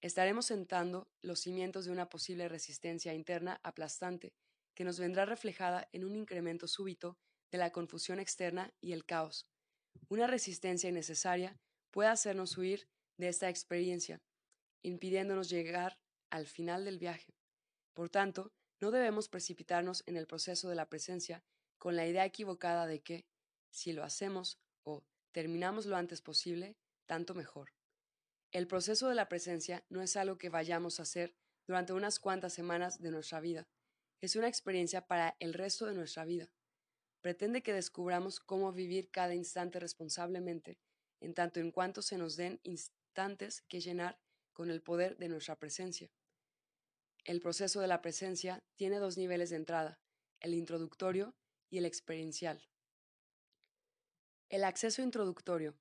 estaremos sentando los cimientos de una posible resistencia interna aplastante que nos vendrá reflejada en un incremento súbito de la confusión externa y el caos, una resistencia innecesaria puede hacernos huir de esta experiencia, impidiéndonos llegar al final del viaje. Por tanto, no debemos precipitarnos en el proceso de la presencia con la idea equivocada de que, si lo hacemos o terminamos lo antes posible, tanto mejor. El proceso de la presencia no es algo que vayamos a hacer durante unas cuantas semanas de nuestra vida, es una experiencia para el resto de nuestra vida. Pretende que descubramos cómo vivir cada instante responsablemente, en tanto en cuanto se nos den instantes que llenar con el poder de nuestra presencia. El proceso de la presencia tiene dos niveles de entrada, el introductorio y el experiencial. El acceso introductorio.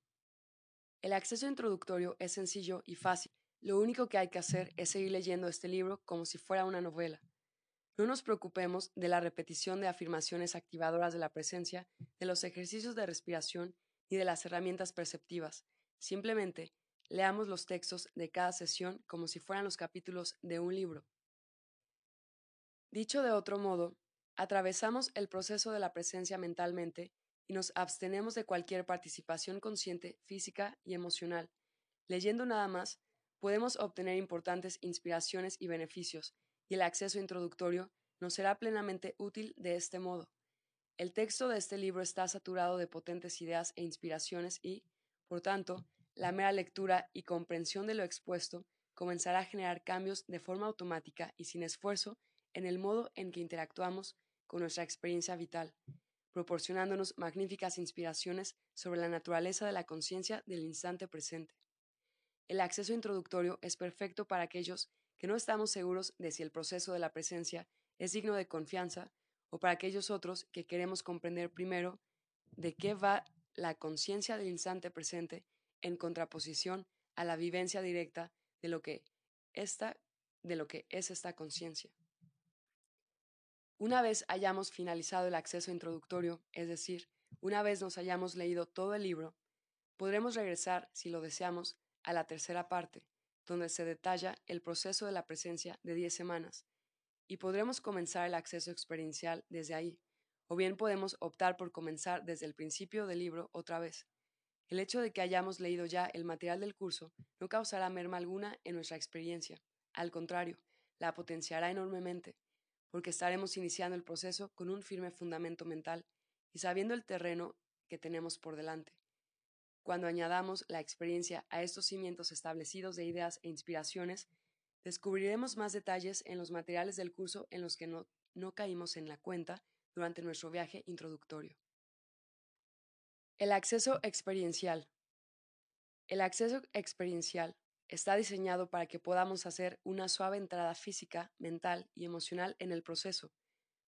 El acceso introductorio es sencillo y fácil. Lo único que hay que hacer es seguir leyendo este libro como si fuera una novela. No nos preocupemos de la repetición de afirmaciones activadoras de la presencia, de los ejercicios de respiración y de las herramientas perceptivas. Simplemente leamos los textos de cada sesión como si fueran los capítulos de un libro. Dicho de otro modo, atravesamos el proceso de la presencia mentalmente y nos abstenemos de cualquier participación consciente, física y emocional. Leyendo nada más, podemos obtener importantes inspiraciones y beneficios, y el acceso introductorio nos será plenamente útil de este modo. El texto de este libro está saturado de potentes ideas e inspiraciones y, por tanto, la mera lectura y comprensión de lo expuesto comenzará a generar cambios de forma automática y sin esfuerzo en el modo en que interactuamos con nuestra experiencia vital, proporcionándonos magníficas inspiraciones sobre la naturaleza de la conciencia del instante presente. El acceso introductorio es perfecto para aquellos que no estamos seguros de si el proceso de la presencia es digno de confianza o para aquellos otros que queremos comprender primero de qué va la conciencia del instante presente en contraposición a la vivencia directa de lo que esta, de lo que es esta conciencia. Una vez hayamos finalizado el acceso introductorio, es decir, una vez nos hayamos leído todo el libro, podremos regresar, si lo deseamos, a la tercera parte, donde se detalla el proceso de la presencia de 10 semanas, y podremos comenzar el acceso experiencial desde ahí, o bien podemos optar por comenzar desde el principio del libro otra vez. El hecho de que hayamos leído ya el material del curso no causará merma alguna en nuestra experiencia, al contrario, la potenciará enormemente porque estaremos iniciando el proceso con un firme fundamento mental y sabiendo el terreno que tenemos por delante. Cuando añadamos la experiencia a estos cimientos establecidos de ideas e inspiraciones, descubriremos más detalles en los materiales del curso en los que no, no caímos en la cuenta durante nuestro viaje introductorio. El acceso experiencial. El acceso experiencial está diseñado para que podamos hacer una suave entrada física, mental y emocional en el proceso.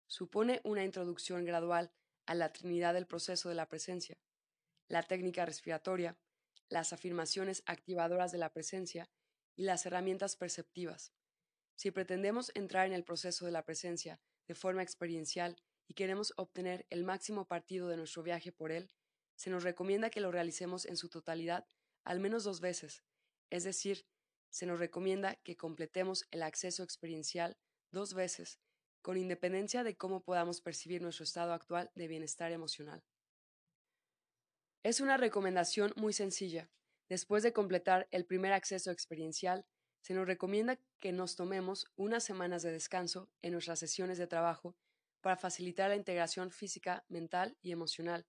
Supone una introducción gradual a la trinidad del proceso de la presencia, la técnica respiratoria, las afirmaciones activadoras de la presencia y las herramientas perceptivas. Si pretendemos entrar en el proceso de la presencia de forma experiencial y queremos obtener el máximo partido de nuestro viaje por él, se nos recomienda que lo realicemos en su totalidad al menos dos veces, es decir, se nos recomienda que completemos el acceso experiencial dos veces, con independencia de cómo podamos percibir nuestro estado actual de bienestar emocional. Es una recomendación muy sencilla. Después de completar el primer acceso experiencial, se nos recomienda que nos tomemos unas semanas de descanso en nuestras sesiones de trabajo para facilitar la integración física, mental y emocional.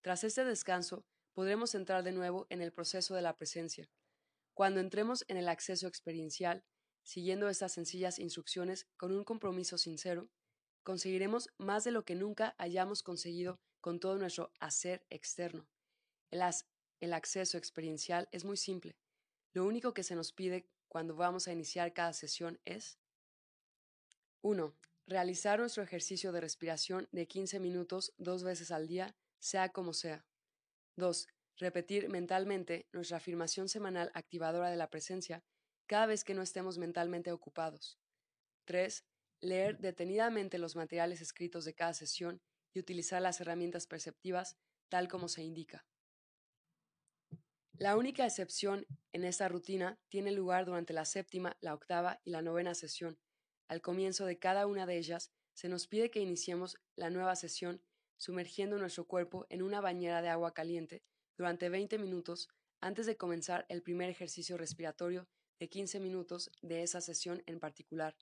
Tras este descanso, podremos entrar de nuevo en el proceso de la presencia. Cuando entremos en el acceso experiencial, siguiendo estas sencillas instrucciones con un compromiso sincero, conseguiremos más de lo que nunca hayamos conseguido con todo nuestro hacer externo. El, acceso experiencial es muy simple. Lo único que se nos pide cuando vamos a iniciar cada sesión es 1. Realizar nuestro ejercicio de respiración de 15 minutos dos veces al día, sea como sea. 2. Repetir mentalmente nuestra afirmación semanal activadora de la presencia cada vez que no estemos mentalmente ocupados. 3. Leer detenidamente los materiales escritos de cada sesión y utilizar las herramientas perceptivas tal como se indica. La única excepción en esta rutina tiene lugar durante la séptima, la octava y la novena sesión. Al comienzo de cada una de ellas, se nos pide que iniciemos la nueva sesión sumergiendo nuestro cuerpo en una bañera de agua caliente durante 20 minutos antes de comenzar el primer ejercicio respiratorio de 15 minutos de esa sesión en particular.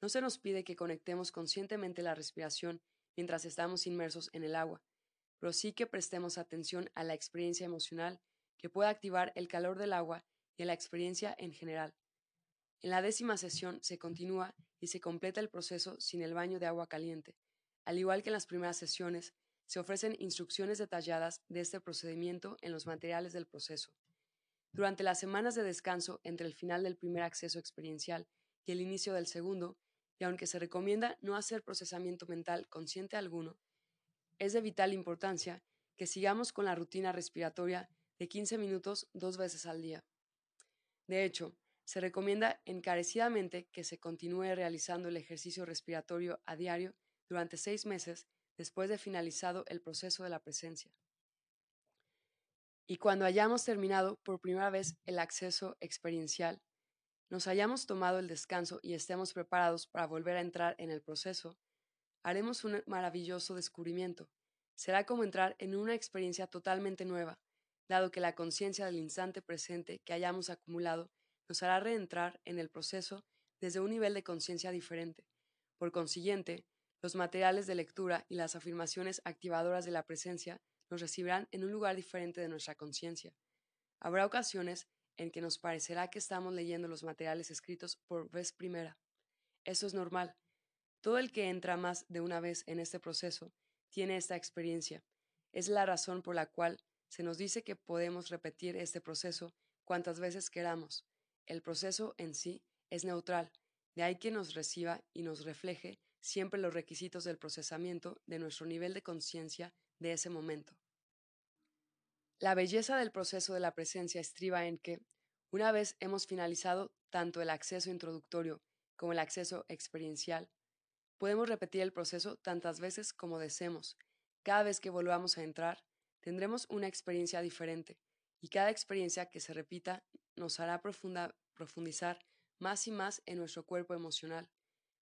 No se nos pide que conectemos conscientemente la respiración mientras estamos inmersos en el agua, pero sí que prestemos atención a la experiencia emocional que pueda activar el calor del agua y a la experiencia en general. En la décima sesión se continúa y se completa el proceso sin el baño de agua caliente. Al igual que en las primeras sesiones, se ofrecen instrucciones detalladas de este procedimiento en los materiales del proceso. Durante las semanas de descanso entre el final del primer acceso experiencial y el inicio del segundo, y aunque se recomienda no hacer procesamiento mental consciente alguno, es de vital importancia que sigamos con la rutina respiratoria de 15 minutos dos veces al día. De hecho, se recomienda encarecidamente que se continúe realizando el ejercicio respiratorio a diario durante seis meses después de finalizado el proceso de la presencia. Y cuando hayamos terminado por primera vez el acceso experiencial, nos hayamos tomado el descanso y estemos preparados para volver a entrar en el proceso, haremos un maravilloso descubrimiento. Será como entrar en una experiencia totalmente nueva, dado que la conciencia del instante presente que hayamos acumulado nos hará reentrar en el proceso desde un nivel de conciencia diferente. Por consiguiente, los materiales de lectura y las afirmaciones activadoras de la presencia nos recibirán en un lugar diferente de nuestra conciencia. Habrá ocasiones en que nos parecerá que estamos leyendo los materiales escritos por vez primera. Eso es normal. Todo el que entra más de una vez en este proceso tiene esta experiencia. Es la razón por la cual se nos dice que podemos repetir este proceso cuantas veces queramos. El proceso en sí es neutral, de ahí que nos reciba y nos refleje siempre los requisitos del procesamiento de nuestro nivel de conciencia de ese momento. La belleza del proceso de la presencia estriba en que, una vez hemos finalizado tanto el acceso introductorio como el acceso experiencial, podemos repetir el proceso tantas veces como deseemos. Cada vez que volvamos a entrar, tendremos una experiencia diferente, y cada experiencia que se repita nos hará profundizar más y más en nuestro cuerpo emocional.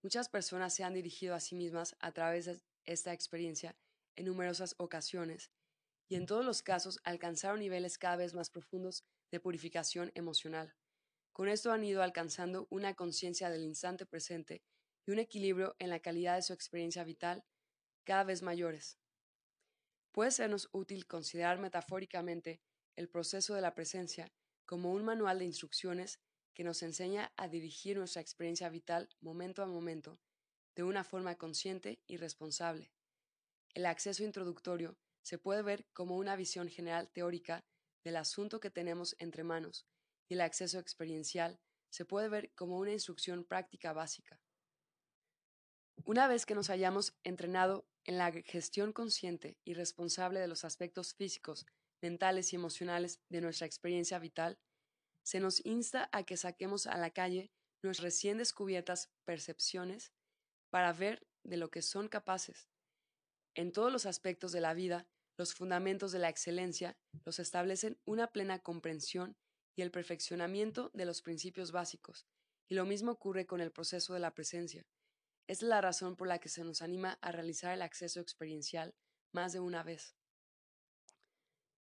Muchas personas se han dirigido a sí mismas a través de esta experiencia en numerosas ocasiones y en todos los casos alcanzaron niveles cada vez más profundos de purificación emocional. Con esto han ido alcanzando una conciencia del instante presente y un equilibrio en la calidad de su experiencia vital cada vez mayores. Puede sernos útil considerar metafóricamente el proceso de la presencia como un manual de instrucciones que nos enseña a dirigir nuestra experiencia vital momento a momento de una forma consciente y responsable. El acceso introductorio se puede ver como una visión general teórica del asunto que tenemos entre manos, y el acceso experiencial se puede ver como una instrucción práctica básica. Una vez que nos hayamos entrenado en la gestión consciente y responsable de los aspectos físicos, mentales y emocionales de nuestra experiencia vital, se nos insta a que saquemos a la calle nuestras recién descubiertas percepciones para ver de lo que son capaces. En todos los aspectos de la vida, los fundamentos de la excelencia los establecen una plena comprensión y el perfeccionamiento de los principios básicos, y lo mismo ocurre con el proceso de la presencia. Es la razón por la que se nos anima a realizar el acceso experiencial más de una vez.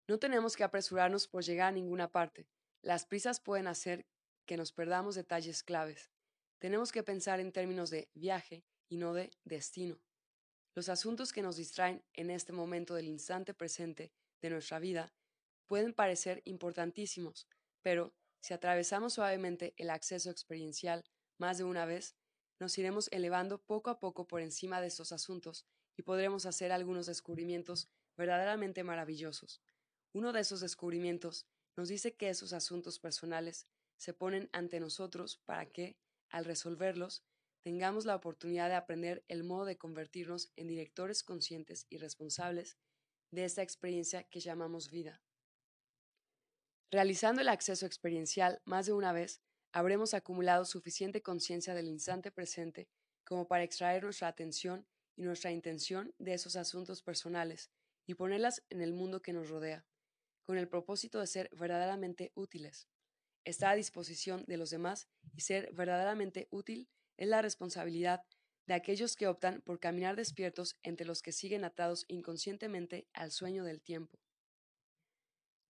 No tenemos que apresurarnos por llegar a ninguna parte. Las prisas pueden hacer que nos perdamos detalles claves. Tenemos que pensar en términos de viaje y no de destino. Los asuntos que nos distraen en este momento del instante presente de nuestra vida pueden parecer importantísimos, pero si atravesamos suavemente el acceso experiencial más de una vez, nos iremos elevando poco a poco por encima de estos asuntos y podremos hacer algunos descubrimientos verdaderamente maravillosos. Uno de esos descubrimientos nos dice que esos asuntos personales se ponen ante nosotros para que, al resolverlos, tengamos la oportunidad de aprender el modo de convertirnos en directores conscientes y responsables de esta experiencia que llamamos vida. Realizando el acceso experiencial más de una vez, habremos acumulado suficiente conciencia del instante presente como para extraer nuestra atención y nuestra intención de esos asuntos personales y ponerlas en el mundo que nos rodea, con el propósito de ser verdaderamente útiles. Estar a disposición de los demás y ser verdaderamente útil es la responsabilidad de aquellos que optan por caminar despiertos entre los que siguen atados inconscientemente al sueño del tiempo.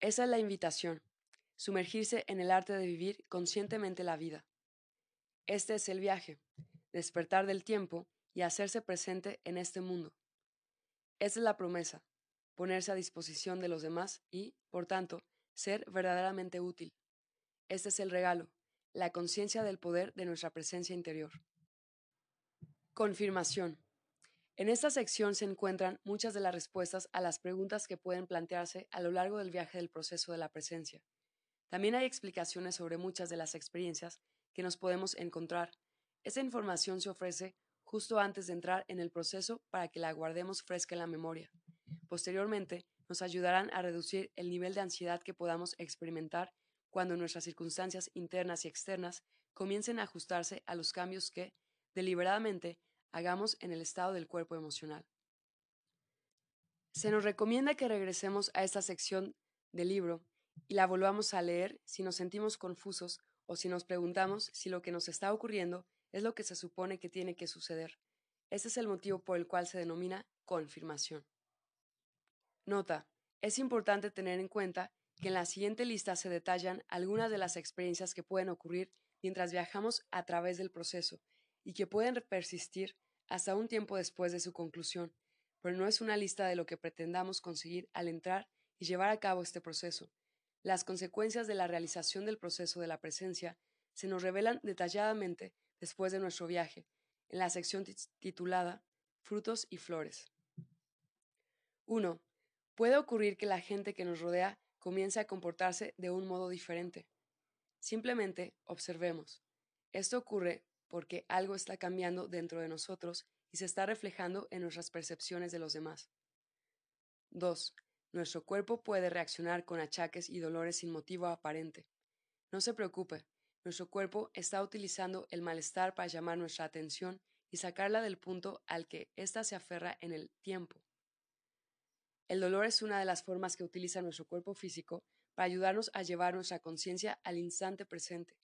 Esa es la invitación, sumergirse en el arte de vivir conscientemente la vida. Este es el viaje, despertar del tiempo y hacerse presente en este mundo. Esa es la promesa, ponerse a disposición de los demás y, por tanto, ser verdaderamente útil. Este es el regalo, la conciencia del poder de nuestra presencia interior. Confirmación. En esta sección se encuentran muchas de las respuestas a las preguntas que pueden plantearse a lo largo del viaje del proceso de la presencia. También hay explicaciones sobre muchas de las experiencias que nos podemos encontrar. Esta información se ofrece justo antes de entrar en el proceso para que la guardemos fresca en la memoria. Posteriormente, nos ayudarán a reducir el nivel de ansiedad que podamos experimentar cuando nuestras circunstancias internas y externas comiencen a ajustarse a los cambios que, deliberadamente, hagamos en el estado del cuerpo emocional. Se nos recomienda que regresemos a esta sección del libro y la volvamos a leer si nos sentimos confusos o si nos preguntamos si lo que nos está ocurriendo es lo que se supone que tiene que suceder. Ese es el motivo por el cual se denomina confirmación. Nota, es importante tener en cuenta que en la siguiente lista se detallan algunas de las experiencias que pueden ocurrir mientras viajamos a través del proceso y que pueden persistir hasta un tiempo después de su conclusión, pero no es una lista de lo que pretendamos conseguir al entrar y llevar a cabo este proceso. Las consecuencias de la realización del proceso de la presencia se nos revelan detalladamente después de nuestro viaje, en la sección titulada Frutos y Flores. 1. Puede ocurrir que la gente que nos rodea comience a comportarse de un modo diferente. Simplemente observemos. Esto ocurre porque algo está cambiando dentro de nosotros y se está reflejando en nuestras percepciones de los demás. 2. Nuestro cuerpo puede reaccionar con achaques y dolores sin motivo aparente. No se preocupe, nuestro cuerpo está utilizando el malestar para llamar nuestra atención y sacarla del punto al que ésta se aferra en el tiempo. El dolor es una de las formas que utiliza nuestro cuerpo físico para ayudarnos a llevar nuestra conciencia al instante presente,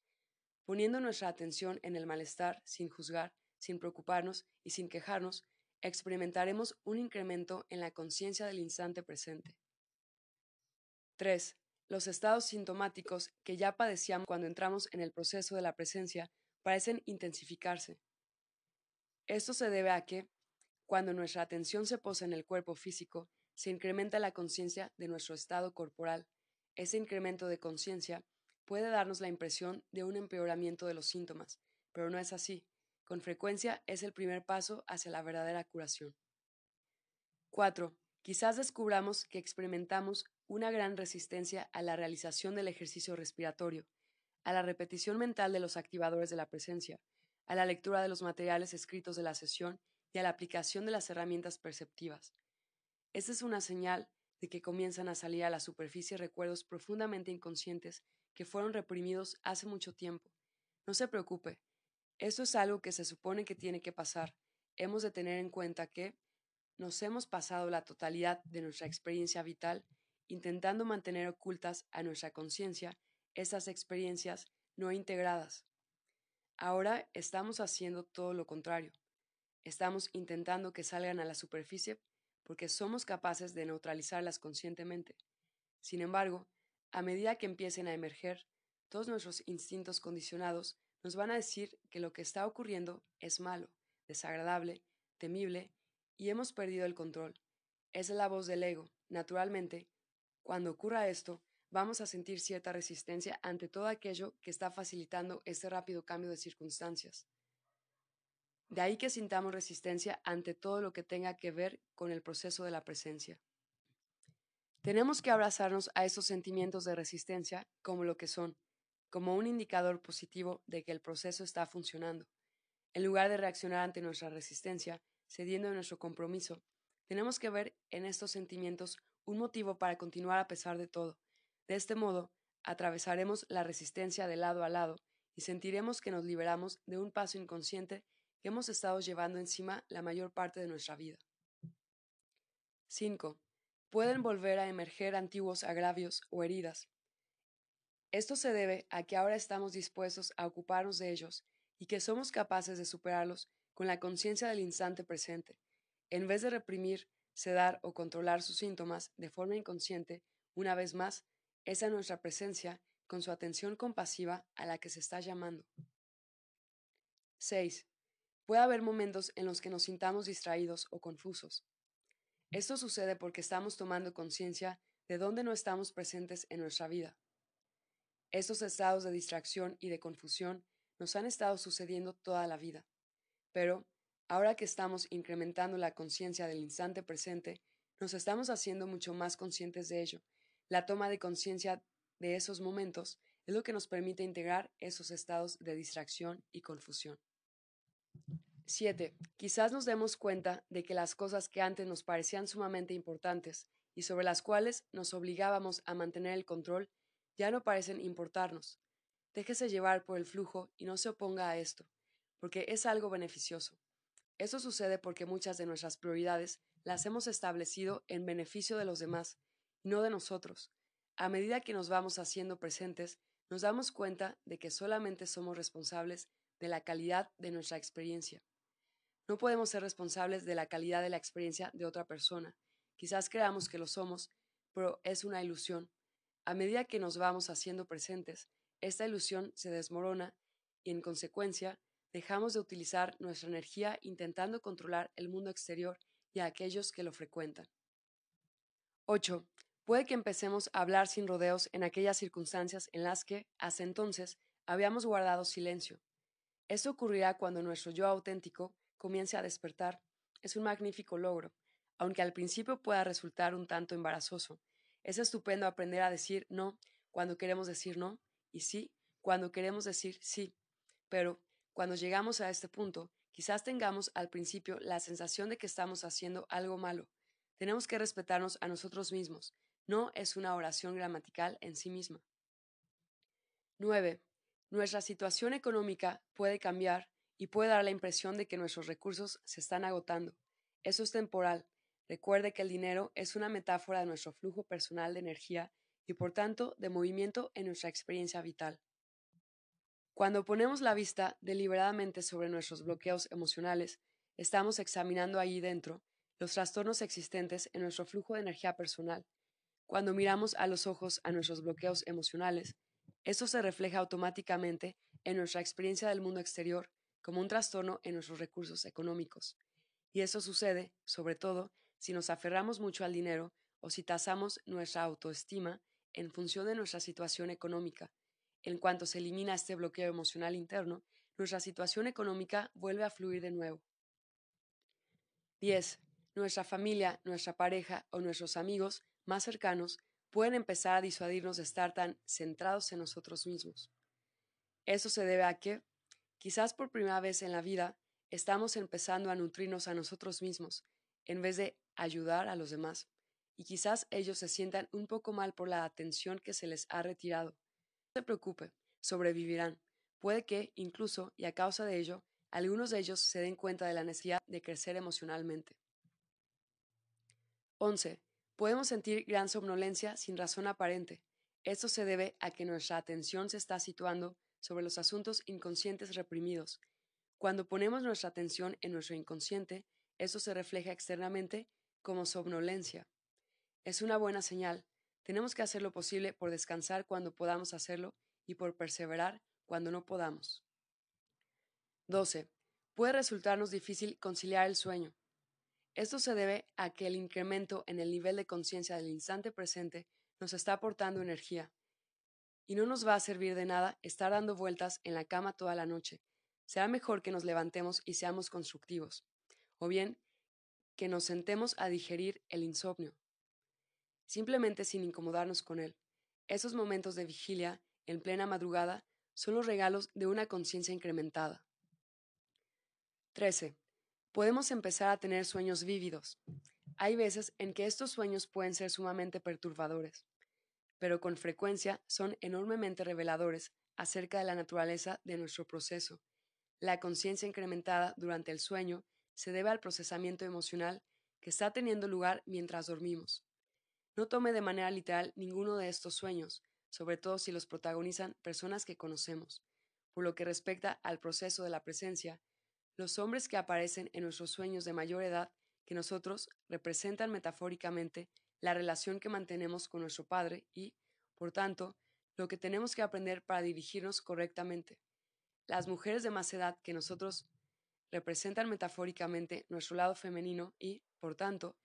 poniendo nuestra atención en el malestar sin juzgar, sin preocuparnos y sin quejarnos, experimentaremos un incremento en la conciencia del instante presente. 3. Los estados sintomáticos que ya padecíamos cuando entramos en el proceso de la presencia parecen intensificarse. Esto se debe a que, cuando nuestra atención se posa en el cuerpo físico, se incrementa la conciencia de nuestro estado corporal. Ese incremento de conciencia puede darnos la impresión de un empeoramiento de los síntomas, pero no es así. Con frecuencia es el primer paso hacia la verdadera curación. 4. Quizás descubramos que experimentamos una gran resistencia a la realización del ejercicio respiratorio, a la repetición mental de los activadores de la presencia, a la lectura de los materiales escritos de la sesión y a la aplicación de las herramientas perceptivas. Esta es una señal de que comienzan a salir a la superficie recuerdos profundamente inconscientes que fueron reprimidos hace mucho tiempo. No se preocupe, esto es algo que se supone que tiene que pasar. Hemos de tener en cuenta que nos hemos pasado la totalidad de nuestra experiencia vital intentando mantener ocultas a nuestra conciencia esas experiencias no integradas. Ahora estamos haciendo todo lo contrario. Estamos intentando que salgan a la superficie porque somos capaces de neutralizarlas conscientemente. Sin embargo, a medida que empiecen a emerger, todos nuestros instintos condicionados nos van a decir que lo que está ocurriendo es malo, desagradable, temible, y hemos perdido el control. Es la voz del ego. Naturalmente, cuando ocurra esto, vamos a sentir cierta resistencia ante todo aquello que está facilitando este rápido cambio de circunstancias. De ahí que sintamos resistencia ante todo lo que tenga que ver con el proceso de la presencia. Tenemos que abrazarnos a esos sentimientos de resistencia como lo que son, como un indicador positivo de que el proceso está funcionando. En lugar de reaccionar ante nuestra resistencia, cediendo a nuestro compromiso, tenemos que ver en estos sentimientos un motivo para continuar a pesar de todo. De este modo, atravesaremos la resistencia de lado a lado y sentiremos que nos liberamos de un paso inconsciente que hemos estado llevando encima la mayor parte de nuestra vida. 5. Pueden volver a emerger antiguos agravios o heridas. Esto se debe a que ahora estamos dispuestos a ocuparnos de ellos y que somos capaces de superarlos con la conciencia del instante presente. En vez de reprimir, sedar o controlar sus síntomas de forma inconsciente, una vez más, esa nuestra presencia con su atención compasiva a la que se está llamando. 6. Puede haber momentos en los que nos sintamos distraídos o confusos. Esto sucede porque estamos tomando conciencia de dónde no estamos presentes en nuestra vida. Estos estados de distracción y de confusión nos han estado sucediendo toda la vida. Pero, ahora que estamos incrementando la conciencia del instante presente, nos estamos haciendo mucho más conscientes de ello. La toma de conciencia de esos momentos es lo que nos permite integrar esos estados de distracción y confusión. 7. Quizás nos demos cuenta de que las cosas que antes nos parecían sumamente importantes y sobre las cuales nos obligábamos a mantener el control ya no parecen importarnos. Déjese llevar por el flujo y no se oponga a esto, porque es algo beneficioso. Eso sucede porque muchas de nuestras prioridades las hemos establecido en beneficio de los demás, y no de nosotros. A medida que nos vamos haciendo presentes, nos damos cuenta de que solamente somos responsables de la calidad de nuestra experiencia. No podemos ser responsables de la calidad de la experiencia de otra persona. Quizás creamos que lo somos, pero es una ilusión. A medida que nos vamos haciendo presentes, esta ilusión se desmorona y, en consecuencia, dejamos de utilizar nuestra energía intentando controlar el mundo exterior y a aquellos que lo frecuentan. 8. Puede que empecemos a hablar sin rodeos en aquellas circunstancias en las que, hasta entonces, habíamos guardado silencio. Esto ocurrirá cuando nuestro yo auténtico comience a despertar. Es un magnífico logro, aunque al principio pueda resultar un tanto embarazoso. Es estupendo aprender a decir no cuando queremos decir no y sí cuando queremos decir sí. Pero cuando llegamos a este punto, quizás tengamos al principio la sensación de que estamos haciendo algo malo. Tenemos que respetarnos a nosotros mismos. No es una oración gramatical en sí misma. 9. Nuestra situación económica puede cambiar y puede dar la impresión de que nuestros recursos se están agotando. Eso es temporal. Recuerde que el dinero es una metáfora de nuestro flujo personal de energía y por tanto de movimiento en nuestra experiencia vital. Cuando ponemos la vista deliberadamente sobre nuestros bloqueos emocionales, estamos examinando ahí dentro los trastornos existentes en nuestro flujo de energía personal. Cuando miramos a los ojos a nuestros bloqueos emocionales, esto se refleja automáticamente en nuestra experiencia del mundo exterior como un trastorno en nuestros recursos económicos. Y eso sucede, sobre todo, si nos aferramos mucho al dinero o si tasamos nuestra autoestima en función de nuestra situación económica. En cuanto se elimina este bloqueo emocional interno, nuestra situación económica vuelve a fluir de nuevo. 10. Nuestra familia, nuestra pareja o nuestros amigos más cercanos pueden empezar a disuadirnos de estar tan centrados en nosotros mismos. Eso se debe a que, Quizás por primera vez en la vida estamos empezando a nutrirnos a nosotros mismos en vez de ayudar a los demás, y quizás ellos se sientan un poco mal por la atención que se les ha retirado. No se preocupe, sobrevivirán. Puede que, incluso, y a causa de ello, algunos de ellos se den cuenta de la necesidad de crecer emocionalmente. 11. Podemos sentir gran somnolencia sin razón aparente. Esto se debe a que nuestra atención se está situando sobre los asuntos inconscientes reprimidos. Cuando ponemos nuestra atención en nuestro inconsciente, eso se refleja externamente como somnolencia. Es una buena señal. Tenemos que hacer lo posible por descansar cuando podamos hacerlo y por perseverar cuando no podamos. 12. Puede resultarnos difícil conciliar el sueño. Esto se debe a que el incremento en el nivel de conciencia del instante presente nos está aportando energía, y no nos va a servir de nada estar dando vueltas en la cama toda la noche. Será mejor que nos levantemos y seamos constructivos, o bien que nos sentemos a digerir el insomnio, simplemente sin incomodarnos con él. Esos momentos de vigilia, en plena madrugada, son los regalos de una conciencia incrementada. 13. Podemos empezar a tener sueños vívidos. Hay veces en que estos sueños pueden ser sumamente perturbadores pero con frecuencia son enormemente reveladores acerca de la naturaleza de nuestro proceso. La conciencia incrementada durante el sueño se debe al procesamiento emocional que está teniendo lugar mientras dormimos. No tome de manera literal ninguno de estos sueños, sobre todo si los protagonizan personas que conocemos. Por lo que respecta al proceso de la presencia, los hombres que aparecen en nuestros sueños de mayor edad que nosotros representan metafóricamente la relación que mantenemos con nuestro Padre y, por tanto, lo que tenemos que aprender para dirigirnos correctamente. Las mujeres de más edad que nosotros representan metafóricamente nuestro lado femenino y, por tanto,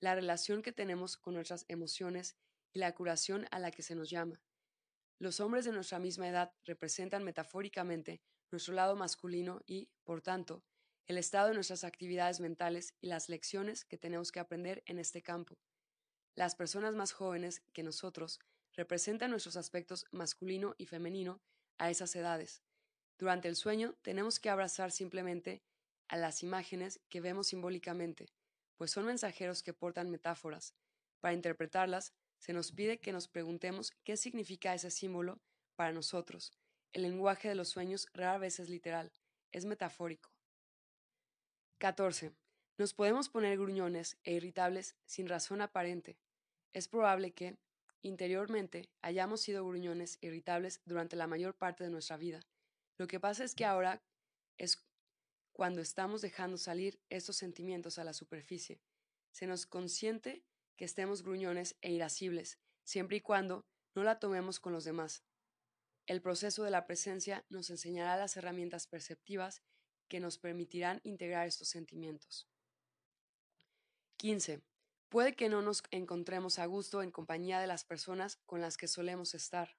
la relación que tenemos con nuestras emociones y la curación a la que se nos llama. Los hombres de nuestra misma edad representan metafóricamente nuestro lado masculino y, por tanto, el estado de nuestras actividades mentales y las lecciones que tenemos que aprender en este campo. Las personas más jóvenes que nosotros representan nuestros aspectos masculino y femenino a esas edades. Durante el sueño tenemos que abrazar simplemente a las imágenes que vemos simbólicamente, pues son mensajeros que portan metáforas. Para interpretarlas, se nos pide que nos preguntemos qué significa ese símbolo para nosotros. El lenguaje de los sueños rara vez es literal, es metafórico. 14. Nos podemos poner gruñones e irritables sin razón aparente. Es probable que, interiormente, hayamos sido gruñones e irritables durante la mayor parte de nuestra vida. Lo que pasa es que ahora es cuando estamos dejando salir estos sentimientos a la superficie. Se nos consiente que estemos gruñones e irascibles, siempre y cuando no la tomemos con los demás. El proceso de la presencia nos enseñará las herramientas perceptivas que nos permitirán integrar estos sentimientos. 15. Puede que no nos encontremos a gusto en compañía de las personas con las que solemos estar.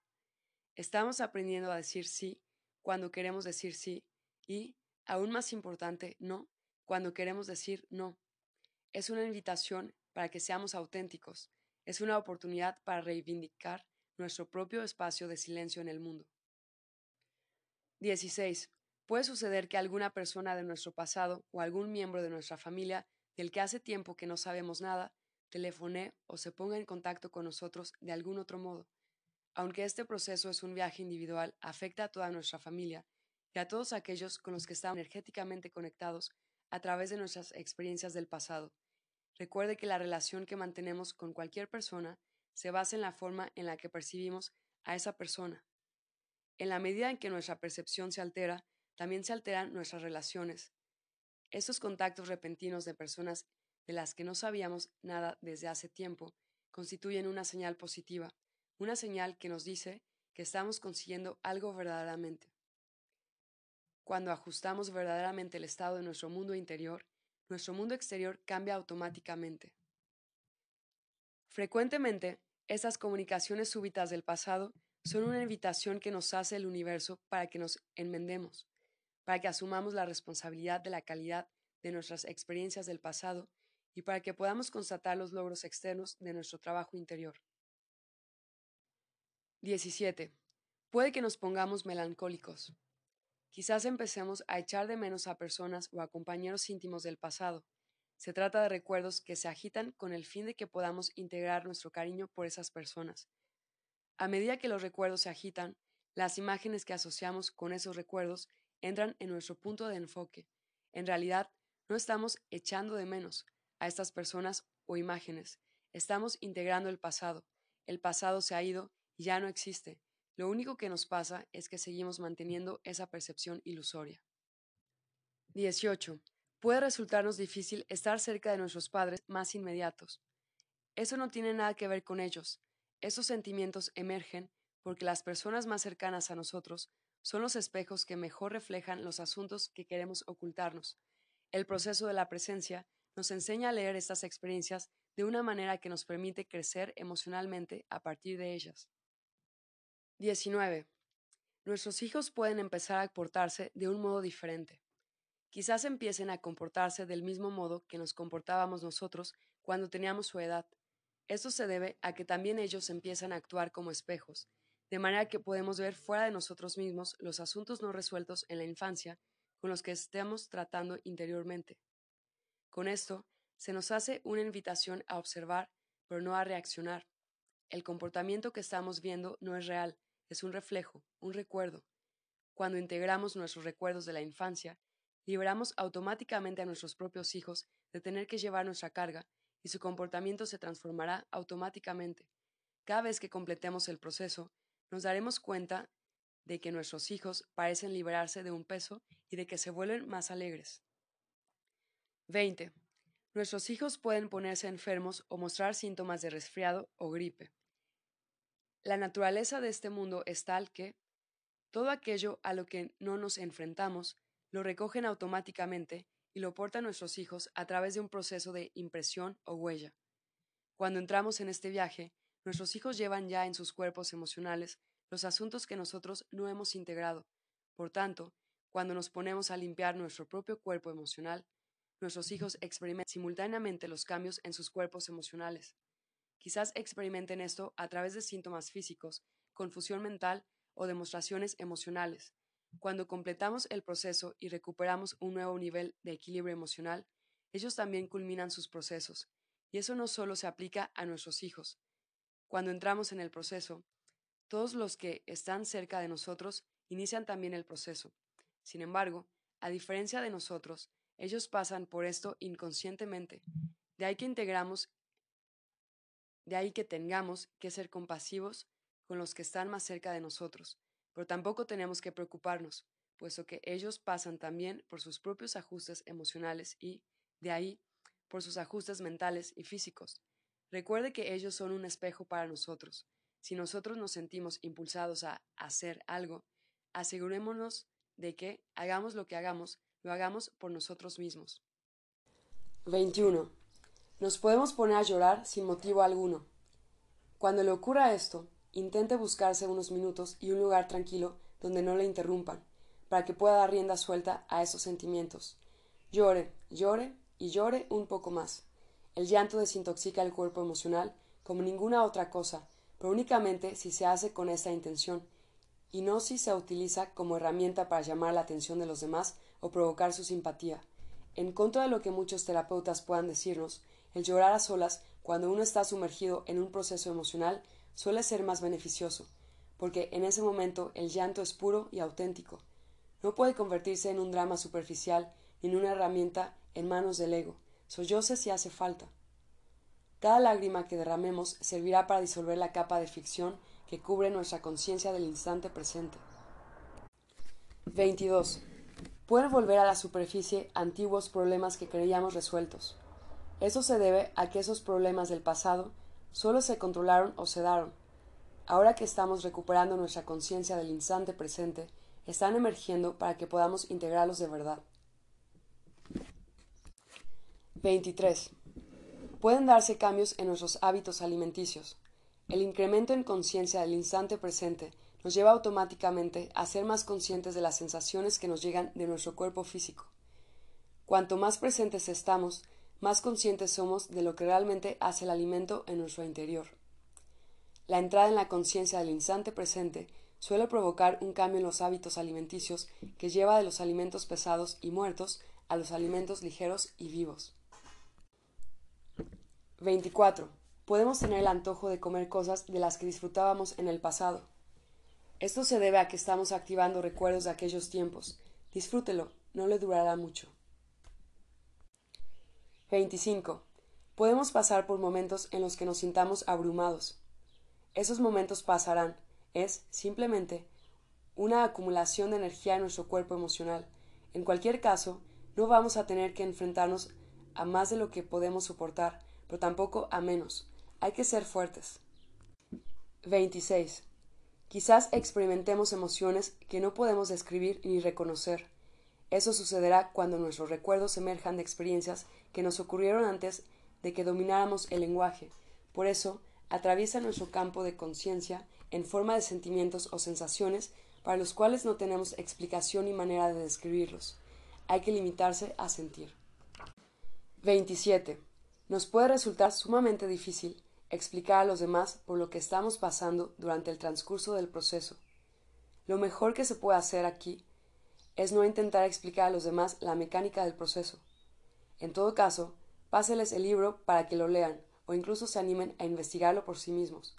Estamos aprendiendo a decir sí cuando queremos decir sí y, aún más importante, no cuando queremos decir no. Es una invitación para que seamos auténticos. Es una oportunidad para reivindicar nuestro propio espacio de silencio en el mundo. 16. Puede suceder que alguna persona de nuestro pasado o algún miembro de nuestra familia del que hace tiempo que no sabemos nada, telefone o se ponga en contacto con nosotros de algún otro modo. Aunque este proceso es un viaje individual, afecta a toda nuestra familia y a todos aquellos con los que estamos energéticamente conectados a través de nuestras experiencias del pasado. Recuerde que la relación que mantenemos con cualquier persona se basa en la forma en la que percibimos a esa persona. En la medida en que nuestra percepción se altera, también se alteran nuestras relaciones. Estos contactos repentinos de personas de las que no sabíamos nada desde hace tiempo constituyen una señal positiva, una señal que nos dice que estamos consiguiendo algo verdaderamente. Cuando ajustamos verdaderamente el estado de nuestro mundo interior, nuestro mundo exterior cambia automáticamente. Frecuentemente, estas comunicaciones súbitas del pasado son una invitación que nos hace el universo para que nos enmendemos para que asumamos la responsabilidad de la calidad de nuestras experiencias del pasado y para que podamos constatar los logros externos de nuestro trabajo interior. 17. Puede que nos pongamos melancólicos. Quizás empecemos a echar de menos a personas o a compañeros íntimos del pasado. Se trata de recuerdos que se agitan con el fin de que podamos integrar nuestro cariño por esas personas. A medida que los recuerdos se agitan, las imágenes que asociamos con esos recuerdos entran en nuestro punto de enfoque. En realidad, no estamos echando de menos a estas personas o imágenes, estamos integrando el pasado. El pasado se ha ido y ya no existe. Lo único que nos pasa es que seguimos manteniendo esa percepción ilusoria. 18. Puede resultarnos difícil estar cerca de nuestros padres más inmediatos. Eso no tiene nada que ver con ellos. Esos sentimientos emergen porque las personas más cercanas a nosotros son los espejos que mejor reflejan los asuntos que queremos ocultarnos. El proceso de la presencia nos enseña a leer estas experiencias de una manera que nos permite crecer emocionalmente a partir de ellas. 19. Nuestros hijos pueden empezar a comportarse de un modo diferente. Quizás empiecen a comportarse del mismo modo que nos comportábamos nosotros cuando teníamos su edad. Esto se debe a que también ellos empiezan a actuar como espejos, de manera que podemos ver fuera de nosotros mismos los asuntos no resueltos en la infancia con los que estemos tratando interiormente. Con esto, se nos hace una invitación a observar, pero no a reaccionar. El comportamiento que estamos viendo no es real, es un reflejo, un recuerdo. Cuando integramos nuestros recuerdos de la infancia, liberamos automáticamente a nuestros propios hijos de tener que llevar nuestra carga y su comportamiento se transformará automáticamente. Cada vez que completemos el proceso, nos daremos cuenta de que nuestros hijos parecen liberarse de un peso y de que se vuelven más alegres. 20. Nuestros hijos pueden ponerse enfermos o mostrar síntomas de resfriado o gripe. La naturaleza de este mundo es tal que todo aquello a lo que no nos enfrentamos lo recogen automáticamente y lo portan nuestros hijos a través de un proceso de impresión o huella. Cuando entramos en este viaje, Nuestros hijos llevan ya en sus cuerpos emocionales los asuntos que nosotros no hemos integrado. Por tanto, cuando nos ponemos a limpiar nuestro propio cuerpo emocional, nuestros hijos experimentan simultáneamente los cambios en sus cuerpos emocionales. Quizás experimenten esto a través de síntomas físicos, confusión mental o demostraciones emocionales. Cuando completamos el proceso y recuperamos un nuevo nivel de equilibrio emocional, ellos también culminan sus procesos. Y eso no solo se aplica a nuestros hijos. Cuando entramos en el proceso, todos los que están cerca de nosotros inician también el proceso. Sin embargo, a diferencia de nosotros, ellos pasan por esto inconscientemente. De ahí que integramos, de ahí que tengamos que ser compasivos con los que están más cerca de nosotros, pero tampoco tenemos que preocuparnos, puesto que ellos pasan también por sus propios ajustes emocionales y, de ahí, por sus ajustes mentales y físicos. Recuerde que ellos son un espejo para nosotros, si nosotros nos sentimos impulsados a hacer algo, asegurémonos de que, hagamos lo que hagamos, lo hagamos por nosotros mismos. 21. Nos podemos poner a llorar sin motivo alguno. Cuando le ocurra esto, intente buscarse unos minutos y un lugar tranquilo donde no le interrumpan, para que pueda dar rienda suelta a esos sentimientos. Llore, llore y llore un poco más. El llanto desintoxica el cuerpo emocional como ninguna otra cosa, pero únicamente si se hace con esta intención, y no si se utiliza como herramienta para llamar la atención de los demás o provocar su simpatía. En contra de lo que muchos terapeutas puedan decirnos, el llorar a solas cuando uno está sumergido en un proceso emocional suele ser más beneficioso, porque en ese momento el llanto es puro y auténtico. No puede convertirse en un drama superficial ni en una herramienta en manos del ego. Solloce si hace falta. Cada lágrima que derramemos servirá para disolver la capa de ficción que cubre nuestra conciencia del instante presente. 22. Pueden volver a la superficie antiguos problemas que creíamos resueltos. Eso se debe a que esos problemas del pasado solo se controlaron o sedaron. Ahora que estamos recuperando nuestra conciencia del instante presente, están emergiendo para que podamos integrarlos de verdad. 23 pueden darse cambios en nuestros hábitos alimenticios. El incremento en conciencia del instante presente nos lleva automáticamente a ser más conscientes de las sensaciones que nos llegan de nuestro cuerpo físico. Cuanto más presentes estamos, más conscientes somos de lo que realmente hace el alimento en nuestro interior. La entrada en la conciencia del instante presente suele provocar un cambio en los hábitos alimenticios que lleva de los alimentos pesados y muertos a los alimentos ligeros y vivos. 24. Podemos tener el antojo de comer cosas de las que disfrutábamos en el pasado. Esto se debe a que estamos activando recuerdos de aquellos tiempos. Disfrútelo, no le durará mucho. 25. Podemos pasar por momentos en los que nos sintamos abrumados. Esos momentos pasarán. Es, simplemente, una acumulación de energía en nuestro cuerpo emocional. En cualquier caso, no vamos a tener que enfrentarnos a más de lo que podemos soportar, pero tampoco a menos. Hay que ser fuertes. 26. Quizás experimentemos emociones que no podemos describir ni reconocer. Eso sucederá cuando nuestros recuerdos emerjan de experiencias que nos ocurrieron antes de que domináramos el lenguaje. Por eso, atraviesa nuestro campo de conciencia en forma de sentimientos o sensaciones para los cuales no tenemos explicación ni manera de describirlos. Hay que limitarse a sentir. 27. Nos puede resultar sumamente difícil explicar a los demás por lo que estamos pasando durante el transcurso del proceso. Lo mejor que se puede hacer aquí es no intentar explicar a los demás la mecánica del proceso. En todo caso, páseles el libro para que lo lean o incluso se animen a investigarlo por sí mismos.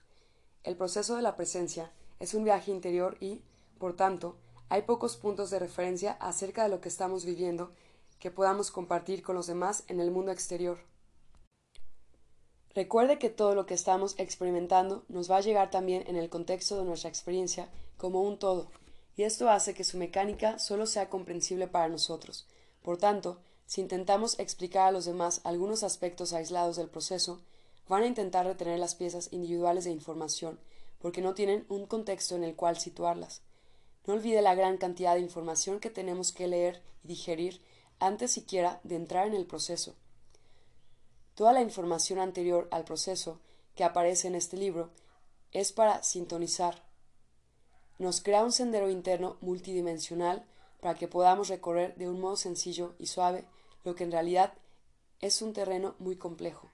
El proceso de la presencia es un viaje interior y, por tanto, hay pocos puntos de referencia acerca de lo que estamos viviendo que podamos compartir con los demás en el mundo exterior. Recuerde que todo lo que estamos experimentando nos va a llegar también en el contexto de nuestra experiencia como un todo, y esto hace que su mecánica solo sea comprensible para nosotros. Por tanto, si intentamos explicar a los demás algunos aspectos aislados del proceso, van a intentar retener las piezas individuales de información, porque no tienen un contexto en el cual situarlas. No olvide la gran cantidad de información que tenemos que leer y digerir antes siquiera de entrar en el proceso. Toda la información anterior al proceso que aparece en este libro es para sintonizar. Nos crea un sendero interno multidimensional para que podamos recorrer de un modo sencillo y suave lo que en realidad es un terreno muy complejo.